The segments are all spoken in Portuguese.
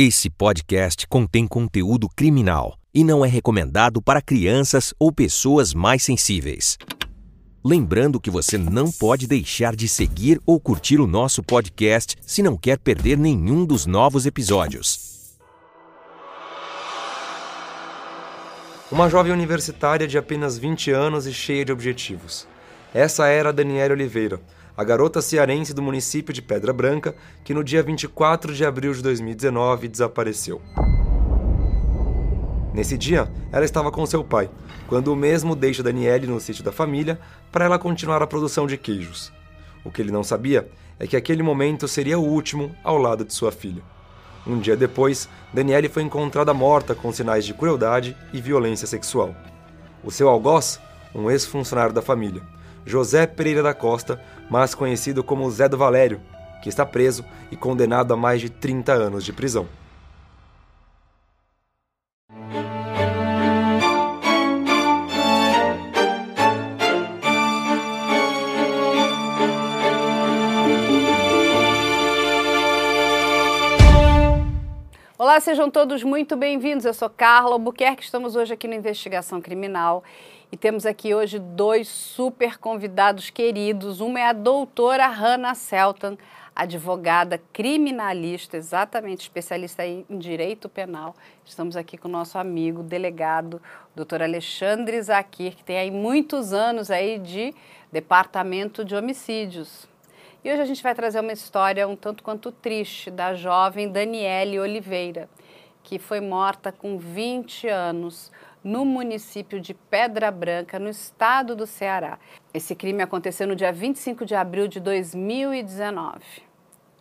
Esse podcast contém conteúdo criminal e não é recomendado para crianças ou pessoas mais sensíveis. Lembrando que você não pode deixar de seguir ou curtir o nosso podcast se não quer perder nenhum dos novos episódios. Uma jovem universitária de apenas 20 anos e cheia de objetivos. Essa era Daniela Oliveira, a garota cearense do município de Pedra Branca, que no dia 24 de abril de 2019 desapareceu. Nesse dia, ela estava com seu pai, quando o mesmo deixa Daniele no sítio da família para ela continuar a produção de queijos. O que ele não sabia é que aquele momento seria o último ao lado de sua filha. Um dia depois, Daniele foi encontrada morta com sinais de crueldade e violência sexual. O seu algoz, um ex-funcionário da família, José Pereira da Costa, mais conhecido como Zé do Valério, que está preso e condenado a mais de 30 anos de prisão. Olá, sejam todos muito bem-vindos. Eu sou Carla Albuquerque, estamos hoje aqui no Investigação Criminal e temos aqui hoje dois super convidados queridos. Uma é a doutora Hannah Selton, advogada criminalista, exatamente especialista em direito penal. Estamos aqui com o nosso amigo, delegado, doutor Alexandre Zakir, que tem aí muitos anos aí de departamento de homicídios. E hoje a gente vai trazer uma história um tanto quanto triste da jovem Daniele Oliveira, que foi morta com 20 anos no município de Pedra Branca, no estado do Ceará. Esse crime aconteceu no dia 25 de abril de 2019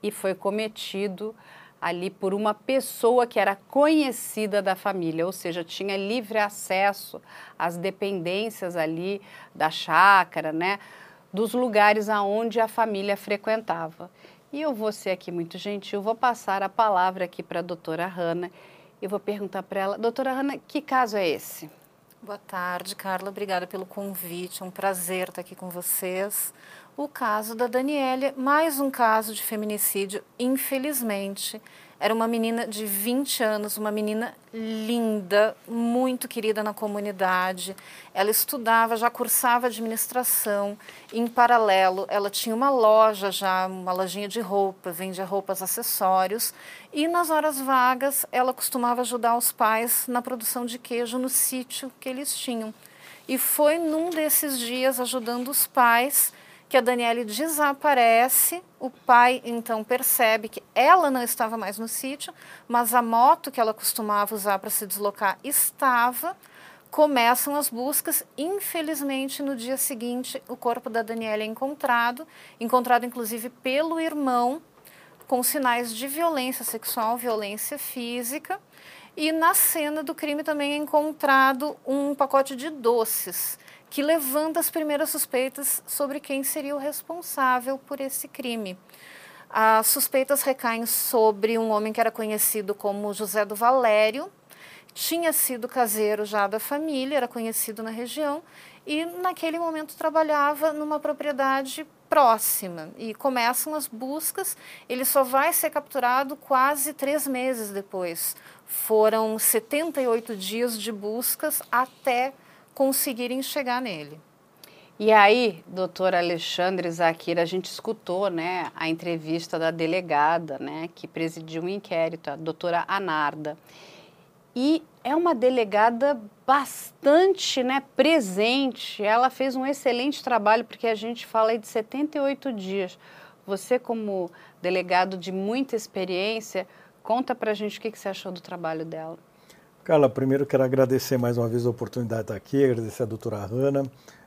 e foi cometido ali por uma pessoa que era conhecida da família, ou seja, tinha livre acesso às dependências ali da chácara, né, dos lugares aonde a família frequentava. E eu vou ser aqui muito gentil, vou passar a palavra aqui para a doutora Hanna e vou perguntar para ela, doutora Hanna, que caso é esse? Boa tarde, Carla. Obrigada pelo convite. É um prazer estar aqui com vocês. O caso da Daniela, mais um caso de feminicídio, infelizmente, era uma menina de 20 anos, uma menina linda, muito querida na comunidade. Ela estudava, já cursava administração. Em paralelo, ela tinha uma loja já, uma lojinha de roupa, vendia roupas, acessórios. E nas horas vagas, ela costumava ajudar os pais na produção de queijo no sítio que eles tinham. E foi num desses dias, ajudando os pais, que a Daniele desaparece. O pai então percebe que ela não estava mais no sítio, mas a moto que ela costumava usar para se deslocar estava. Começam as buscas. Infelizmente, no dia seguinte, o corpo da Daniela é encontrado encontrado inclusive pelo irmão, com sinais de violência sexual, violência física. E na cena do crime também é encontrado um pacote de doces que levanta as primeiras suspeitas sobre quem seria o responsável por esse crime. As suspeitas recaem sobre um homem que era conhecido como José do Valério, tinha sido caseiro já da família, era conhecido na região e naquele momento trabalhava numa propriedade próxima e começam as buscas. Ele só vai ser capturado quase três meses depois. Foram 78 dias de buscas até conseguirem chegar nele. E aí, doutor Alexandre Zakir, a gente escutou né, a entrevista da delegada né, que presidiu um inquérito, a doutora Anarda. E é uma delegada bastante né, presente, ela fez um excelente trabalho, porque a gente fala aí de 78 dias. Você, como delegado de muita experiência, conta pra gente o que, que você achou do trabalho dela. Carla, primeiro quero agradecer mais uma vez a oportunidade de estar aqui, agradecer a doutora Hanna.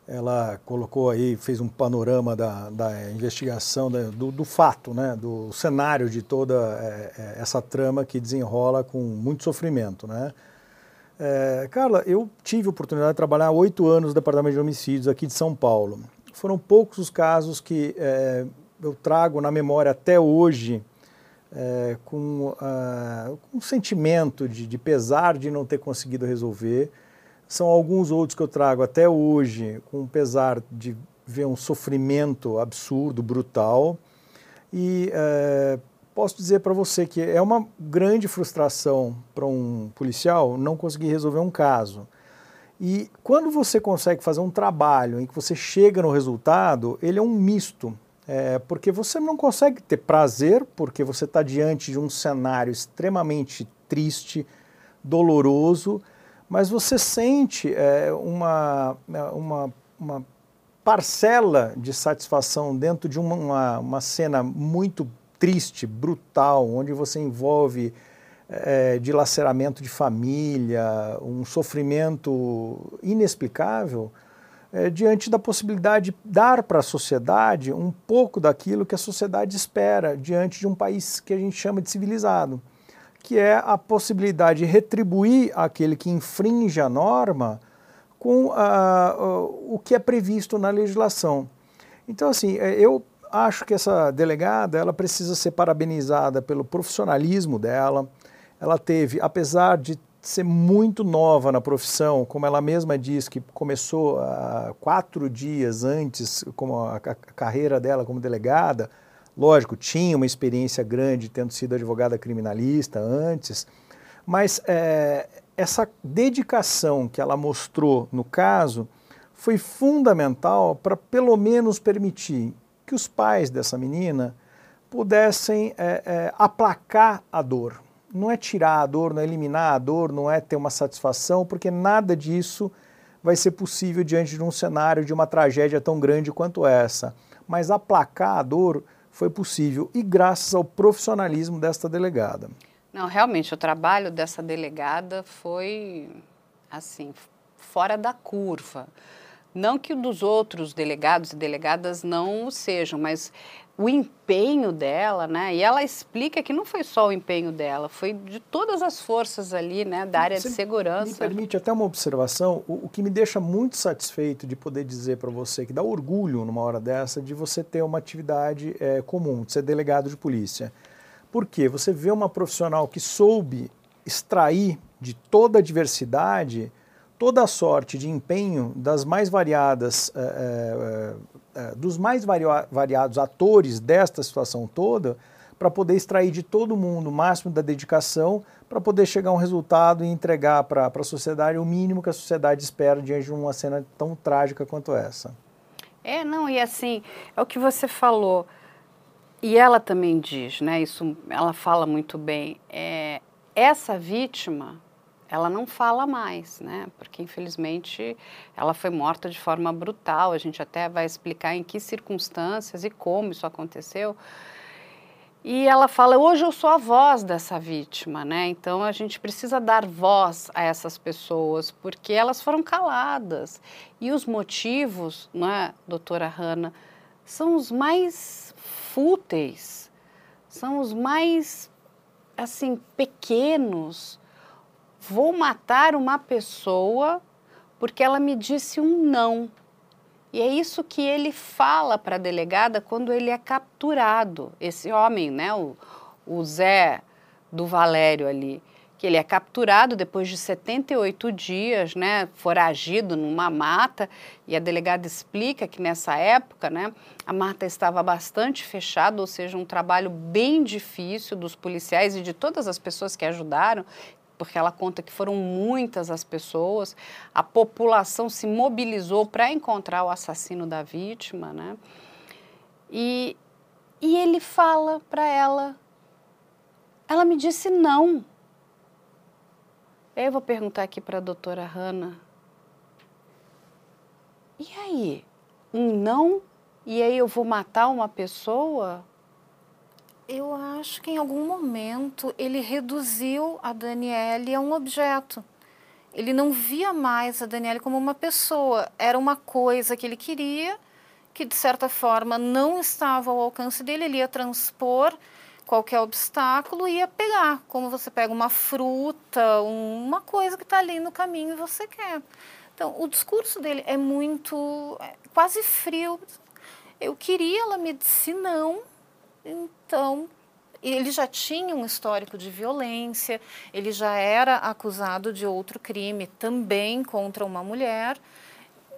Ela colocou aí, fez um panorama da, da investigação, da, do, do, fato, né, do cenário de toda é, essa trama que desenrola com muito sofrimento. Né? É, Carla, eu tive a oportunidade de trabalhar oito anos no Departamento de Homicídios aqui de São Paulo. Foram poucos os casos que é, eu trago na memória até hoje é, com, uh, um sentimento de, de, pesar de não ter conseguido resolver. São alguns outros que eu trago até hoje com pesar de ver um sofrimento absurdo, brutal. E, uh, posso dizer para você que é uma grande frustração para um policial não conseguir resolver um caso. E quando você consegue fazer um trabalho em que você chega no resultado, ele é um misto. É, porque você não consegue ter prazer, porque você está diante de um cenário extremamente triste, doloroso, mas você sente é, uma, uma, uma parcela de satisfação dentro de uma, uma cena muito triste, brutal, onde você envolve é, dilaceramento de família, um sofrimento inexplicável, é, diante da possibilidade de dar para a sociedade um pouco daquilo que a sociedade espera diante de um país que a gente chama de civilizado, que é a possibilidade de retribuir aquele que infringe a norma com a, o que é previsto na legislação. Então, assim, é, eu acho que essa delegada ela precisa ser parabenizada pelo profissionalismo dela. Ela teve, apesar de ser muito nova na profissão, como ela mesma diz que começou uh, quatro dias antes como a, a, carreira dela como delegada, lógico, tinha uma experiência grande tendo sido advogada criminalista antes, mas é, essa dedicação que ela mostrou no caso foi fundamental para pelo menos permitir que os pais dessa menina pudessem é, é, aplacar a dor. Não é tirar a dor, não é eliminar a dor, não é ter uma satisfação, porque nada disso vai ser possível diante de um cenário de uma tragédia tão grande quanto essa. Mas aplacar a dor foi possível e graças ao profissionalismo desta delegada. Não, realmente, o trabalho dessa delegada foi, assim, fora da curva. Não que dos outros delegados e delegadas não o sejam, mas o empenho dela, né? E ela explica que não foi só o empenho dela, foi de todas as forças ali, né, da área você de segurança. Me permite até uma observação, o, o que me deixa muito satisfeito de poder dizer para você que dá orgulho numa hora dessa de você ter uma atividade é, comum, de ser delegado de polícia. Porque você vê uma profissional que soube extrair de toda a diversidade toda a sorte de empenho das mais variadas, é, é, dos mais variados atores desta situação toda, para poder extrair de todo mundo o máximo da dedicação, para poder chegar a um resultado e entregar para a sociedade o mínimo que a sociedade espera diante de uma cena tão trágica quanto essa. É, não, e assim, é o que você falou, e ela também diz, né, isso ela fala muito bem, é, essa vítima, ela não fala mais, né? Porque infelizmente ela foi morta de forma brutal. A gente até vai explicar em que circunstâncias e como isso aconteceu. E ela fala: hoje eu sou a voz dessa vítima, né? Então a gente precisa dar voz a essas pessoas porque elas foram caladas e os motivos, né, doutora Hanna, são os mais fúteis, são os mais assim pequenos vou matar uma pessoa porque ela me disse um não. E é isso que ele fala para a delegada quando ele é capturado. Esse homem, né, o, o Zé do Valério ali, que ele é capturado depois de 78 dias, né, foragido numa mata, e a delegada explica que nessa época, né, a mata estava bastante fechada, ou seja, um trabalho bem difícil dos policiais e de todas as pessoas que ajudaram, porque ela conta que foram muitas as pessoas, a população se mobilizou para encontrar o assassino da vítima, né? E, e ele fala para ela, ela me disse não. Eu vou perguntar aqui para a doutora Hanna. E aí? Um não? E aí eu vou matar uma pessoa? Eu acho que em algum momento ele reduziu a Daniele a um objeto. Ele não via mais a Daniele como uma pessoa, era uma coisa que ele queria, que de certa forma não estava ao alcance dele, ele ia transpor qualquer obstáculo e ia pegar, como você pega uma fruta, uma coisa que está ali no caminho e você quer. Então, o discurso dele é muito, é quase frio. Eu queria, ela me disse não, então, ele já tinha um histórico de violência, ele já era acusado de outro crime também contra uma mulher.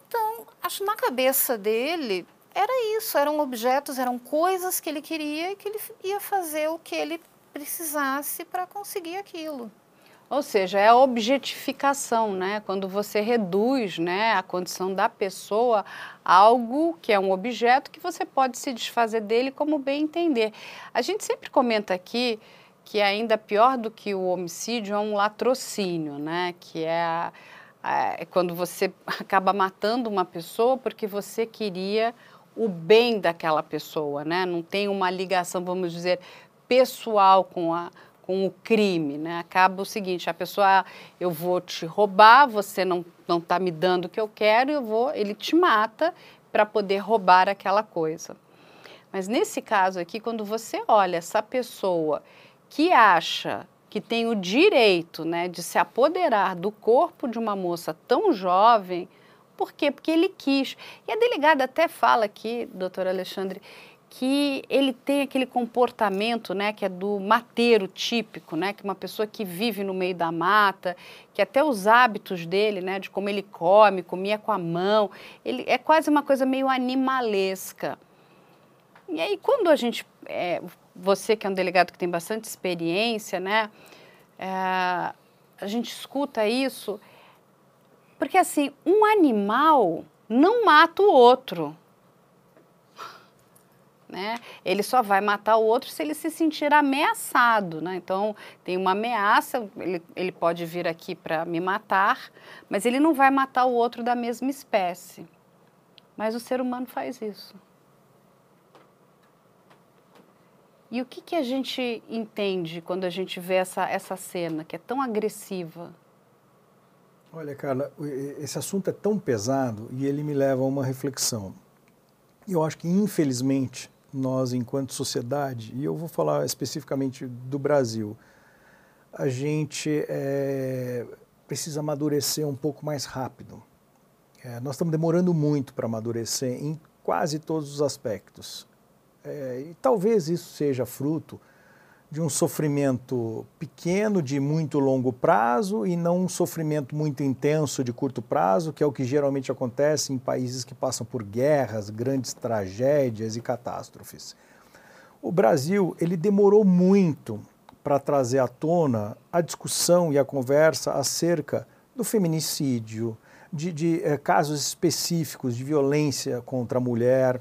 Então, acho na cabeça dele, era isso, eram objetos, eram coisas que ele queria e que ele ia fazer o que ele precisasse para conseguir aquilo. Ou seja, é a objetificação, né? Quando você reduz né, a condição da pessoa a algo que é um objeto que você pode se desfazer dele como bem entender. A gente sempre comenta aqui que ainda pior do que o homicídio é um latrocínio, né? Que é, é quando você acaba matando uma pessoa porque você queria o bem daquela pessoa, né? Não tem uma ligação, vamos dizer, pessoal com a com o crime, né? Acaba o seguinte, a pessoa, ah, eu vou te roubar, você não não está me dando o que eu quero, eu vou, ele te mata para poder roubar aquela coisa. Mas nesse caso aqui, quando você olha essa pessoa que acha que tem o direito, né, de se apoderar do corpo de uma moça tão jovem, por quê? Porque ele quis. E a delegada até fala aqui, doutor Alexandre, que ele tem aquele comportamento, né, que é do mateiro típico, né, que é uma pessoa que vive no meio da mata, que até os hábitos dele, né, de como ele come, comia com a mão, ele é quase uma coisa meio animalesca. E aí quando a gente, é, você que é um delegado que tem bastante experiência, né, é, a gente escuta isso, porque assim, um animal não mata o outro. Né? Ele só vai matar o outro se ele se sentir ameaçado. Né? Então, tem uma ameaça, ele, ele pode vir aqui para me matar, mas ele não vai matar o outro da mesma espécie. Mas o ser humano faz isso. E o que, que a gente entende quando a gente vê essa, essa cena que é tão agressiva? Olha, Carla, esse assunto é tão pesado e ele me leva a uma reflexão. Eu acho que, infelizmente, nós, enquanto sociedade, e eu vou falar especificamente do Brasil, a gente é, precisa amadurecer um pouco mais rápido. É, nós estamos demorando muito para amadurecer em quase todos os aspectos. É, e talvez isso seja fruto de um sofrimento pequeno de muito longo prazo e não um sofrimento muito intenso de curto prazo, que é o que geralmente acontece em países que passam por guerras, grandes tragédias e catástrofes. O Brasil, ele demorou muito para trazer à tona a discussão e a conversa acerca do feminicídio, de, de eh, casos específicos de violência contra a mulher,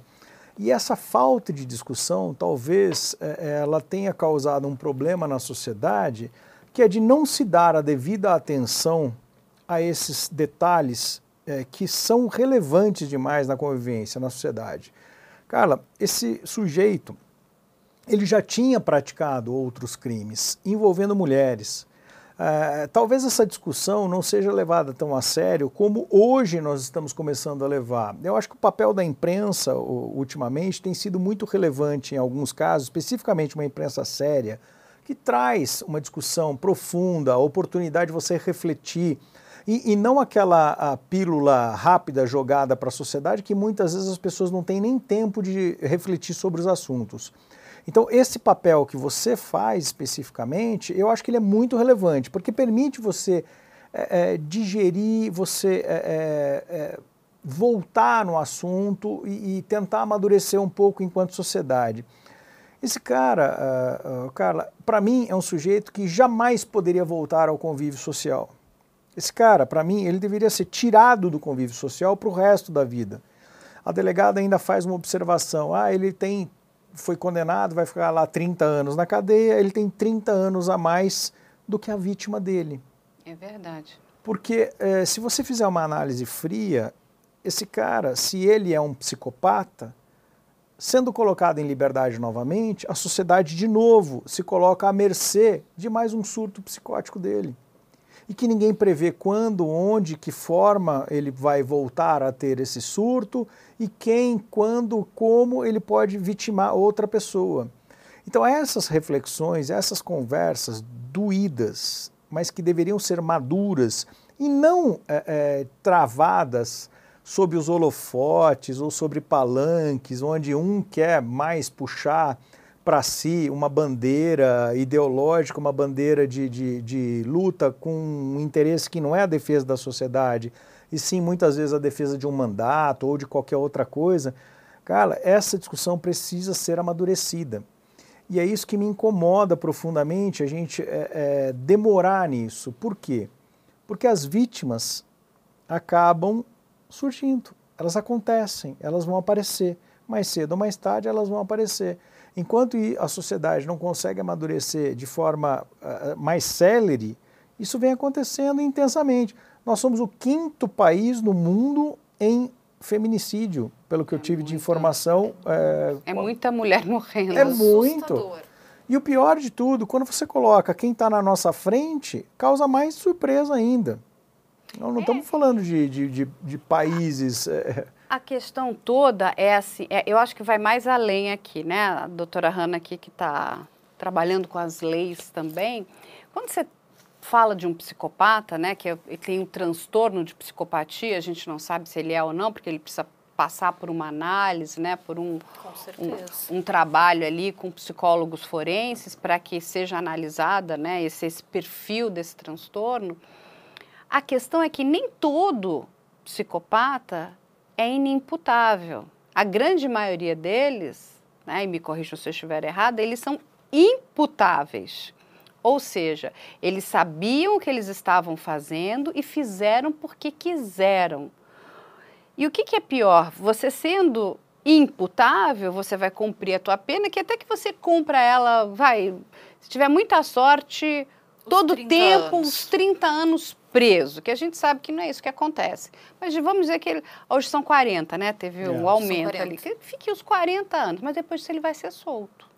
e essa falta de discussão, talvez, é, ela tenha causado um problema na sociedade, que é de não se dar a devida atenção a esses detalhes é, que são relevantes demais na convivência, na sociedade. Carla, esse sujeito, ele já tinha praticado outros crimes envolvendo mulheres, Uh, talvez essa discussão não seja levada tão a sério como hoje nós estamos começando a levar. Eu acho que o papel da imprensa, ultimamente, tem sido muito relevante em alguns casos, especificamente uma imprensa séria, que traz uma discussão profunda, a oportunidade de você refletir. E, e não aquela pílula rápida jogada para a sociedade que muitas vezes as pessoas não têm nem tempo de refletir sobre os assuntos. Então, esse papel que você faz especificamente, eu acho que ele é muito relevante, porque permite você é, é, digerir, você é, voltar no assunto e, e, tentar amadurecer um pouco enquanto sociedade. Esse cara, uh, uh, Carla, para mim é um sujeito que jamais poderia voltar ao convívio social. Esse cara, para mim, ele deveria ser tirado do convívio social para o resto da vida. A delegada ainda faz uma observação: ah, ele tem foi condenado, vai ficar lá 30 anos na cadeia, ele tem 30 anos a mais do que a vítima dele. É verdade. Porque é, se você fizer uma análise fria, esse cara, se ele é um psicopata, sendo colocado em liberdade novamente, a sociedade de novo se coloca à mercê de mais um surto psicótico dele e que ninguém prevê quando, onde, que forma ele vai voltar a ter esse surto e quem, quando, como ele pode vitimar outra pessoa. Então, essas reflexões, essas conversas doídas, mas que deveriam ser maduras e não é, é, travadas sob os holofotes ou sobre palanques, onde um quer mais puxar para si uma bandeira ideológica, uma bandeira de, de, de, luta com um interesse que não é a defesa da sociedade, e sim muitas vezes a defesa de um mandato ou de qualquer outra coisa, Cara, essa discussão precisa ser amadurecida. E é isso que me incomoda profundamente a gente é, é, demorar nisso. Por quê? Porque as vítimas acabam surgindo, elas acontecem, elas vão aparecer. Mais cedo ou mais tarde elas vão aparecer. Enquanto a sociedade não consegue amadurecer de forma uh, mais célere, isso vem acontecendo intensamente. Nós somos o quinto país no mundo em feminicídio, pelo que é eu tive muita, de informação. É, é, muita mulher morrendo. É muito. E o pior de tudo, quando você coloca quem está na nossa frente, causa mais surpresa ainda. Nós não é. estamos falando de, de, de, de países. A questão toda é assim, é, eu acho que vai mais além aqui, né? A doutora Hanna aqui que está trabalhando com as leis também. Quando você fala de um psicopata, né, que é, tem um transtorno de psicopatia, a gente não sabe se ele é ou não, porque ele precisa passar por uma análise, né, por um, um, um, trabalho ali com psicólogos forenses para que seja analisada né, esse, esse perfil desse transtorno. A questão é que nem todo psicopata é inimputável. A grande maioria deles, né, e me corrijam se eu estiver errada, eles são imputáveis. Ou seja, eles sabiam o que eles estavam fazendo e fizeram porque quiseram. E o que, que é pior? Você sendo imputável, você vai cumprir a tua pena, que até que você cumpra ela, vai, se tiver muita sorte, os todo tempo, anos. uns 30 anos preso, que a gente sabe que não é isso que acontece. Mas vamos dizer que ele, hoje são 40, né? Teve um é. aumento ali. Que fique os 40 anos, mas depois ele vai ser solto.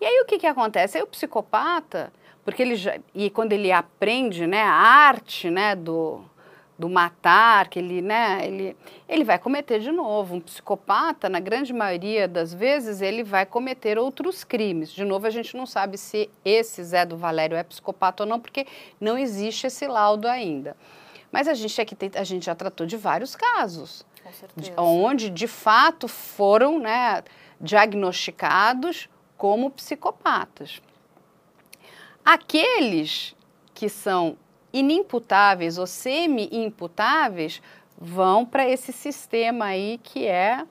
E aí o que, que acontece? Aí o psicopata, porque ele já, e quando ele aprende, né, a arte, né, do, do matar, que ele, né, ele, ele vai cometer de novo. Um psicopata, na grande maioria das vezes, ele vai cometer outros crimes. De novo, a gente não sabe se esse Zé do Valério é psicopata ou não, porque não existe esse laudo ainda. Mas a gente aqui tem, a gente já tratou de vários casos, de, onde de fato foram, né, diagnosticados como psicopatas. Aqueles que são inimputáveis ou semi-imputáveis vão para esse sistema aí que é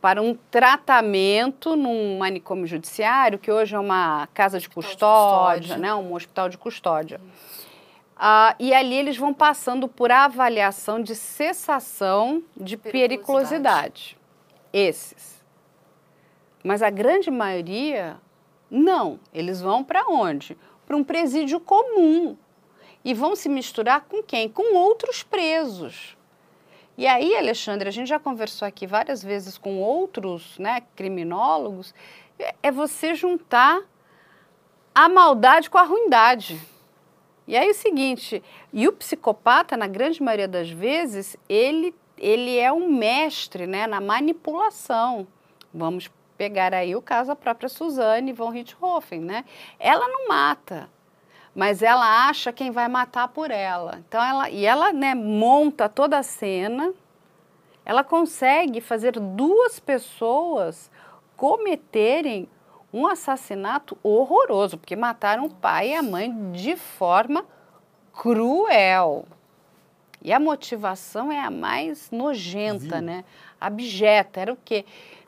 para um tratamento num manicômio judiciário, que hoje é uma casa de custódia, de custódia. Né, um hospital de custódia. Ah, e ali eles vão passando por avaliação de cessação de periculosidade. periculosidade. Esses. Mas a grande maioria não, eles vão para onde? Para um presídio comum. E vão se misturar com quem? Com outros presos. E aí, Alexandre, a gente já conversou aqui várias vezes com outros né, criminólogos, é, é você juntar a maldade com a ruindade. E aí é o seguinte, e o psicopata, na grande maioria das vezes, ele, ele é um mestre né, na manipulação. Vamos pegar aí o caso da própria Suzane von Richthofen, né? Ela não mata, mas ela acha quem vai matar por ela. Então ela e ela, né, monta toda a cena. Ela consegue fazer duas pessoas cometerem um assassinato horroroso, porque mataram o pai e a mãe de forma cruel. E a motivação é a mais nojenta, Viu? né? Abjeta. Era o quê?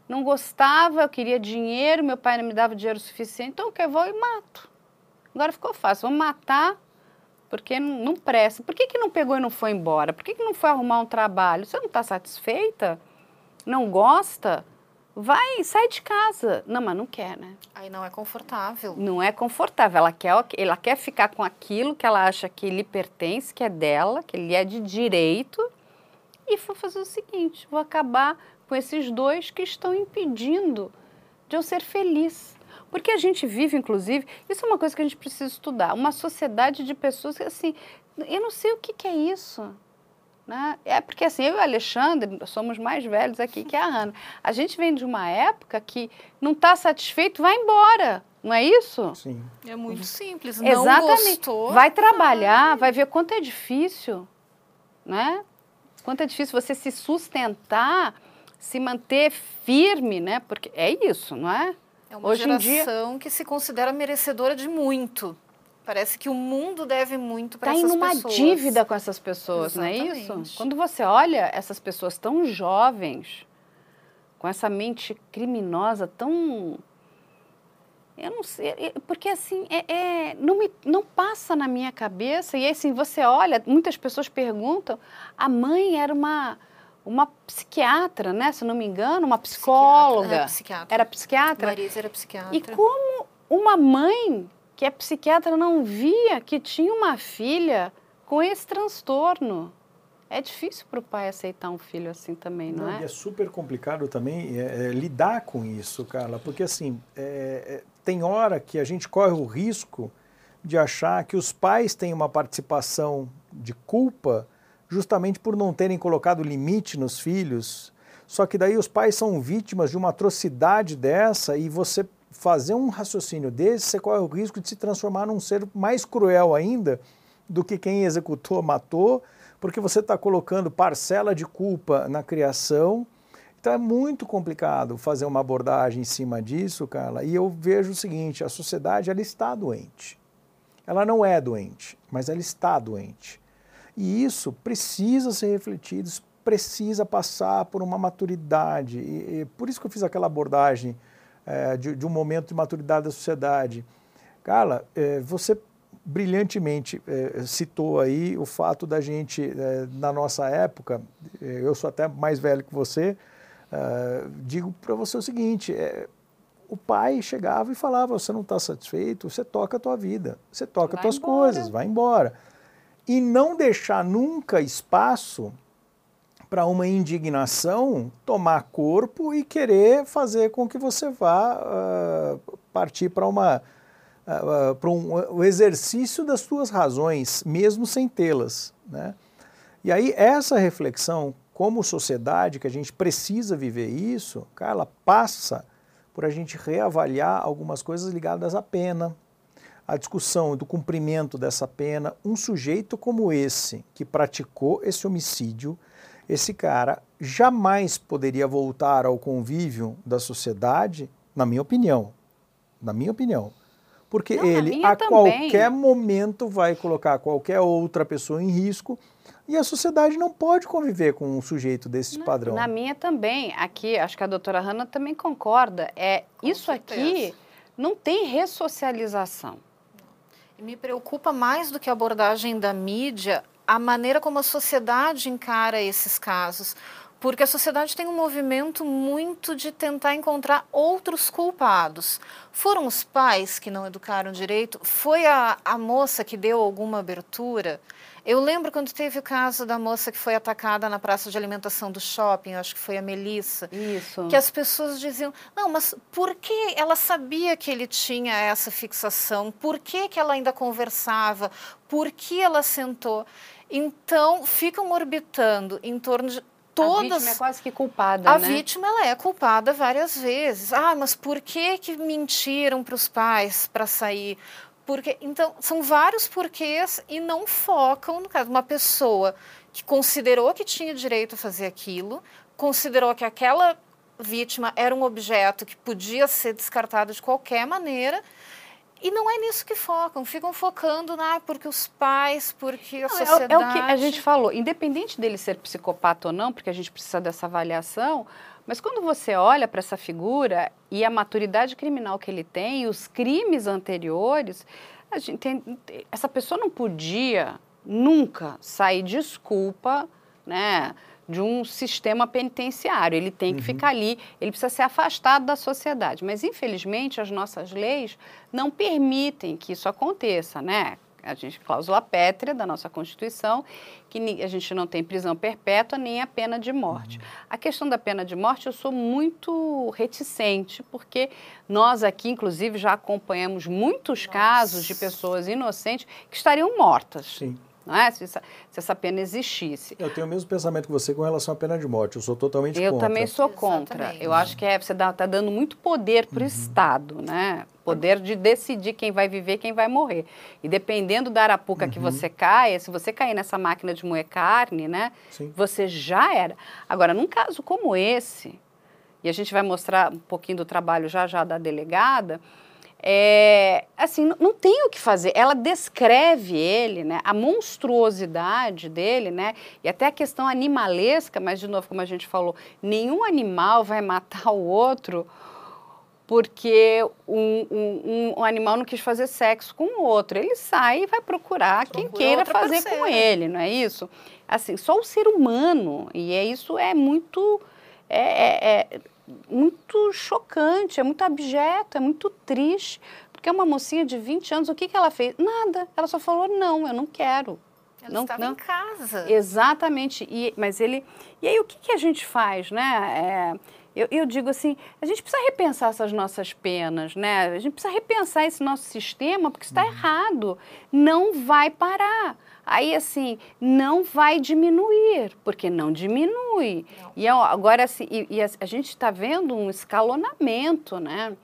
não gostava, eu queria dinheiro, meu pai não me dava dinheiro suficiente, então o que eu vou e mato. Agora ficou fácil, vamos matar porque não, presta. Por que, que não pegou e não foi embora? Por que, que não foi arrumar um trabalho? Você não está satisfeita? Não gosta? Vai, sai de casa. Não, mas não quer, né? Aí não é confortável. Não é confortável. Ela quer, ela quer ficar com aquilo que ela acha que lhe pertence, que é dela, que ele é de direito. E vou fazer o seguinte: vou acabar com esses dois que estão impedindo de eu ser feliz. Porque a gente vive, inclusive, isso é uma coisa que a gente precisa estudar, uma sociedade de pessoas que, assim, eu não sei o que, que é isso. Né? É porque, assim, eu e o Alexandre somos mais velhos aqui que a Ana. A gente vem de uma época que não está satisfeito, vai embora. Não é isso? Sim. É muito simples. Não Exatamente. Gostou, vai trabalhar, vai ver quanto é difícil, né? Quanto é difícil você se sustentar se manter firme, né? Porque é isso, não é? É uma Hoje geração dia... que se considera merecedora de muito. Parece que o mundo deve muito para tá essas pessoas. Está em uma dívida com essas pessoas, Exatamente. não é isso? Quando você olha essas pessoas tão jovens, com essa mente criminosa tão. Eu não sei, porque assim, é, é, não, me, não passa na minha cabeça. E assim, você olha, muitas pessoas perguntam, a mãe era uma, uma psiquiatra, né? Se não me engano, uma psicóloga. Psiquiatra, era psiquiatra. Era psiquiatra. Marisa era psiquiatra. E como uma mãe que é psiquiatra não via que tinha uma filha com esse transtorno? É difícil para o pai aceitar um filho assim também, não, não é? E é super complicado também é, é, lidar com isso, Carla, porque assim, é, é, tem hora que a gente corre o risco de achar que os pais têm uma participação de culpa justamente por não terem colocado limite nos filhos. Só que daí os pais são vítimas de uma atrocidade dessa e você fazer um raciocínio desse, você corre o risco de se transformar num ser mais cruel ainda do que quem executou, matou porque você está colocando parcela de culpa na criação. Então é muito complicado fazer uma abordagem em cima disso, Carla. E eu vejo o seguinte: a sociedade ela está doente. Ela não é doente, mas ela está doente. E isso precisa ser refletido, precisa passar por uma maturidade. E, e por isso que eu fiz aquela abordagem é, de, de, um momento de maturidade da sociedade. Carla, é, você brilhantemente é, citou aí o fato da gente, na nossa época, eu sou até mais velho que você, digo para você o seguinte: o pai chegava e falava: você não está satisfeito, você toca a tua vida, você toca as tuas embora. coisas, vai embora. E não deixar nunca espaço para uma indignação tomar corpo e querer fazer com que você vá uh, partir para uma uh, para um, o exercício das suas razões, mesmo sem tê-las. Né? E aí essa reflexão, como sociedade, que a gente precisa viver isso, cara, ela passa por a gente reavaliar algumas coisas ligadas à pena, a discussão do cumprimento dessa pena. Um sujeito como esse, que praticou esse homicídio, esse cara jamais poderia voltar ao convívio da sociedade, na minha opinião. Na minha opinião porque Não, ele a também. qualquer momento vai colocar qualquer outra pessoa em risco e a sociedade não pode conviver com um sujeito desse na, padrão. Na minha também, aqui, acho que a doutora Hanna também concorda, é com isso certeza. aqui não tem ressocialização. Me preocupa mais do que a abordagem da mídia, a maneira como a sociedade encara esses casos porque a sociedade tem um movimento muito de tentar encontrar outros culpados. Foram os pais que não educaram direito? Foi a, a moça que deu alguma abertura? Eu lembro quando teve o caso da moça que foi atacada na praça de alimentação do shopping, acho que foi a Melissa. Isso. Que as pessoas diziam: não, mas por que ela sabia que ele tinha essa fixação? Por que, que ela ainda conversava? Por que ela sentou? Então, ficam orbitando em torno de todas. A vítima é quase que culpada, a né? vítima ela é culpada várias vezes. Ah, mas por que que mentiram para os pais para sair? Porque então são vários porquês e não focam no caso uma pessoa que considerou que tinha direito a fazer aquilo, considerou que aquela vítima era um objeto que podia ser descartado de qualquer maneira e não é nisso que focam, ficam focando na porque os pais, porque a não, sociedade. É, é, o que a gente falou, independente dele ser psicopata ou não, porque a gente precisa dessa avaliação, mas quando você olha para essa figura e a maturidade criminal que ele tem, e os crimes anteriores, tem, essa pessoa não podia nunca sair desculpa, né? de um sistema penitenciário. Ele tem que uhum. ficar ali, ele precisa ser afastado da sociedade. Mas, infelizmente, as nossas leis não permitem que isso aconteça, né? A gente, cláusula pétrea da nossa Constituição, que a gente não tem prisão perpétua nem a pena de morte. Uhum. A questão da pena de morte eu sou muito reticente, porque nós aqui, inclusive, já acompanhamos muitos Nossa. casos de pessoas inocentes que estariam mortas. Sim não é? Se essa, se essa pena existisse. Eu tenho o mesmo pensamento que você com relação à pena de morte. Eu sou totalmente eu contra. Eu também sou contra. Exatamente. Eu acho que é, você está dando muito poder para o uhum. Estado, né? Poder de decidir quem vai viver quem vai morrer. E dependendo da arapuca uhum. que você caia, se você cair nessa máquina de moer carne, né? Sim. Você já era. Agora, num caso como esse, e a gente vai mostrar um pouquinho do trabalho já já da delegada, é, assim, não tem o que fazer. Ela descreve ele, né, a monstruosidade dele, né, e até a questão animalesca, mas de novo, como a gente falou, nenhum animal vai matar o outro porque um, um, um animal não quis fazer sexo com o outro. Ele sai e vai procurar Procura quem queira fazer parceira. com ele, não é isso? Assim, só o ser humano, e é isso é muito. É, é, é muito chocante, é muito abjeto, é muito triste. Porque é uma mocinha de 20 anos, o que, que ela fez? Nada. Ela só falou: não, eu não quero. Ela não, estava não. em casa. Exatamente. E, mas ele. E aí o que, que a gente faz, né? É, eu, eu, digo assim, a gente precisa repensar essas nossas penas, né? A gente precisa repensar esse nosso sistema, porque está uhum. errado. Não vai parar. Aí, assim, não vai diminuir, porque não diminui. Não. E agora, assim, e, e a, a gente está vendo um escalonamento, né?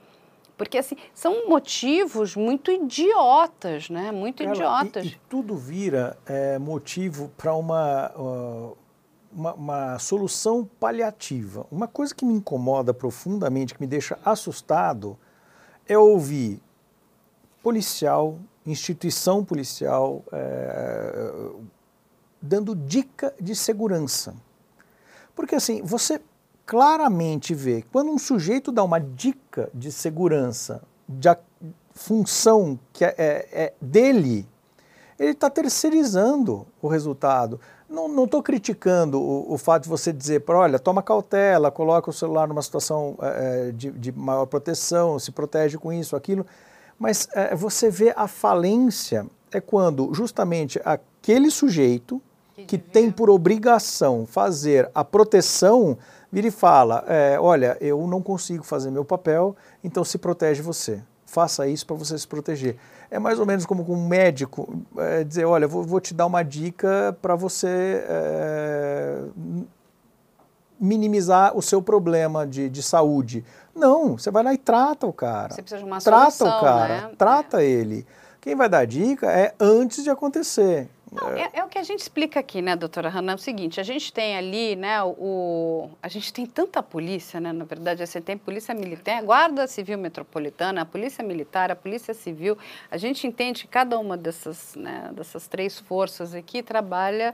Porque, assim, são motivos muito idiotas, né? Muito idiotas. E, e, tudo vira é, motivo para uma, uma, uma, solução paliativa. Uma coisa que me incomoda profundamente, que me deixa assustado, é ouvir policial instituição policial é, dando dica de segurança. Porque assim, você claramente vê quando um sujeito dá uma dica de segurança, de função que é, é, é dele, ele está terceirizando o resultado. Não estou criticando o, o, fato de você dizer, para olha, toma cautela, coloca o celular numa situação é, de, de maior proteção, se protege com isso, aquilo. Mas é, você vê a falência é quando justamente aquele sujeito que, que tem por obrigação fazer a proteção vira e fala: é, olha, eu não consigo fazer meu papel, então se protege você. Faça isso para você se proteger. É mais ou menos como um médico é, dizer: olha, vou, vou, te dar uma dica para você é, minimizar o seu problema de, de saúde. Não, você vai lá e trata o cara. Você precisa de uma trata solução, o cara, né? trata é. ele. Quem vai dar dica é antes de acontecer. Não, é, é, o que a gente explica aqui, né, doutora Hanna? É o seguinte, a gente tem ali, né, o... A gente tem tanta polícia, né, na verdade, você tem polícia militar, guarda civil metropolitana, a polícia militar, a polícia civil. A gente entende que cada uma dessas, né, dessas três forças aqui trabalha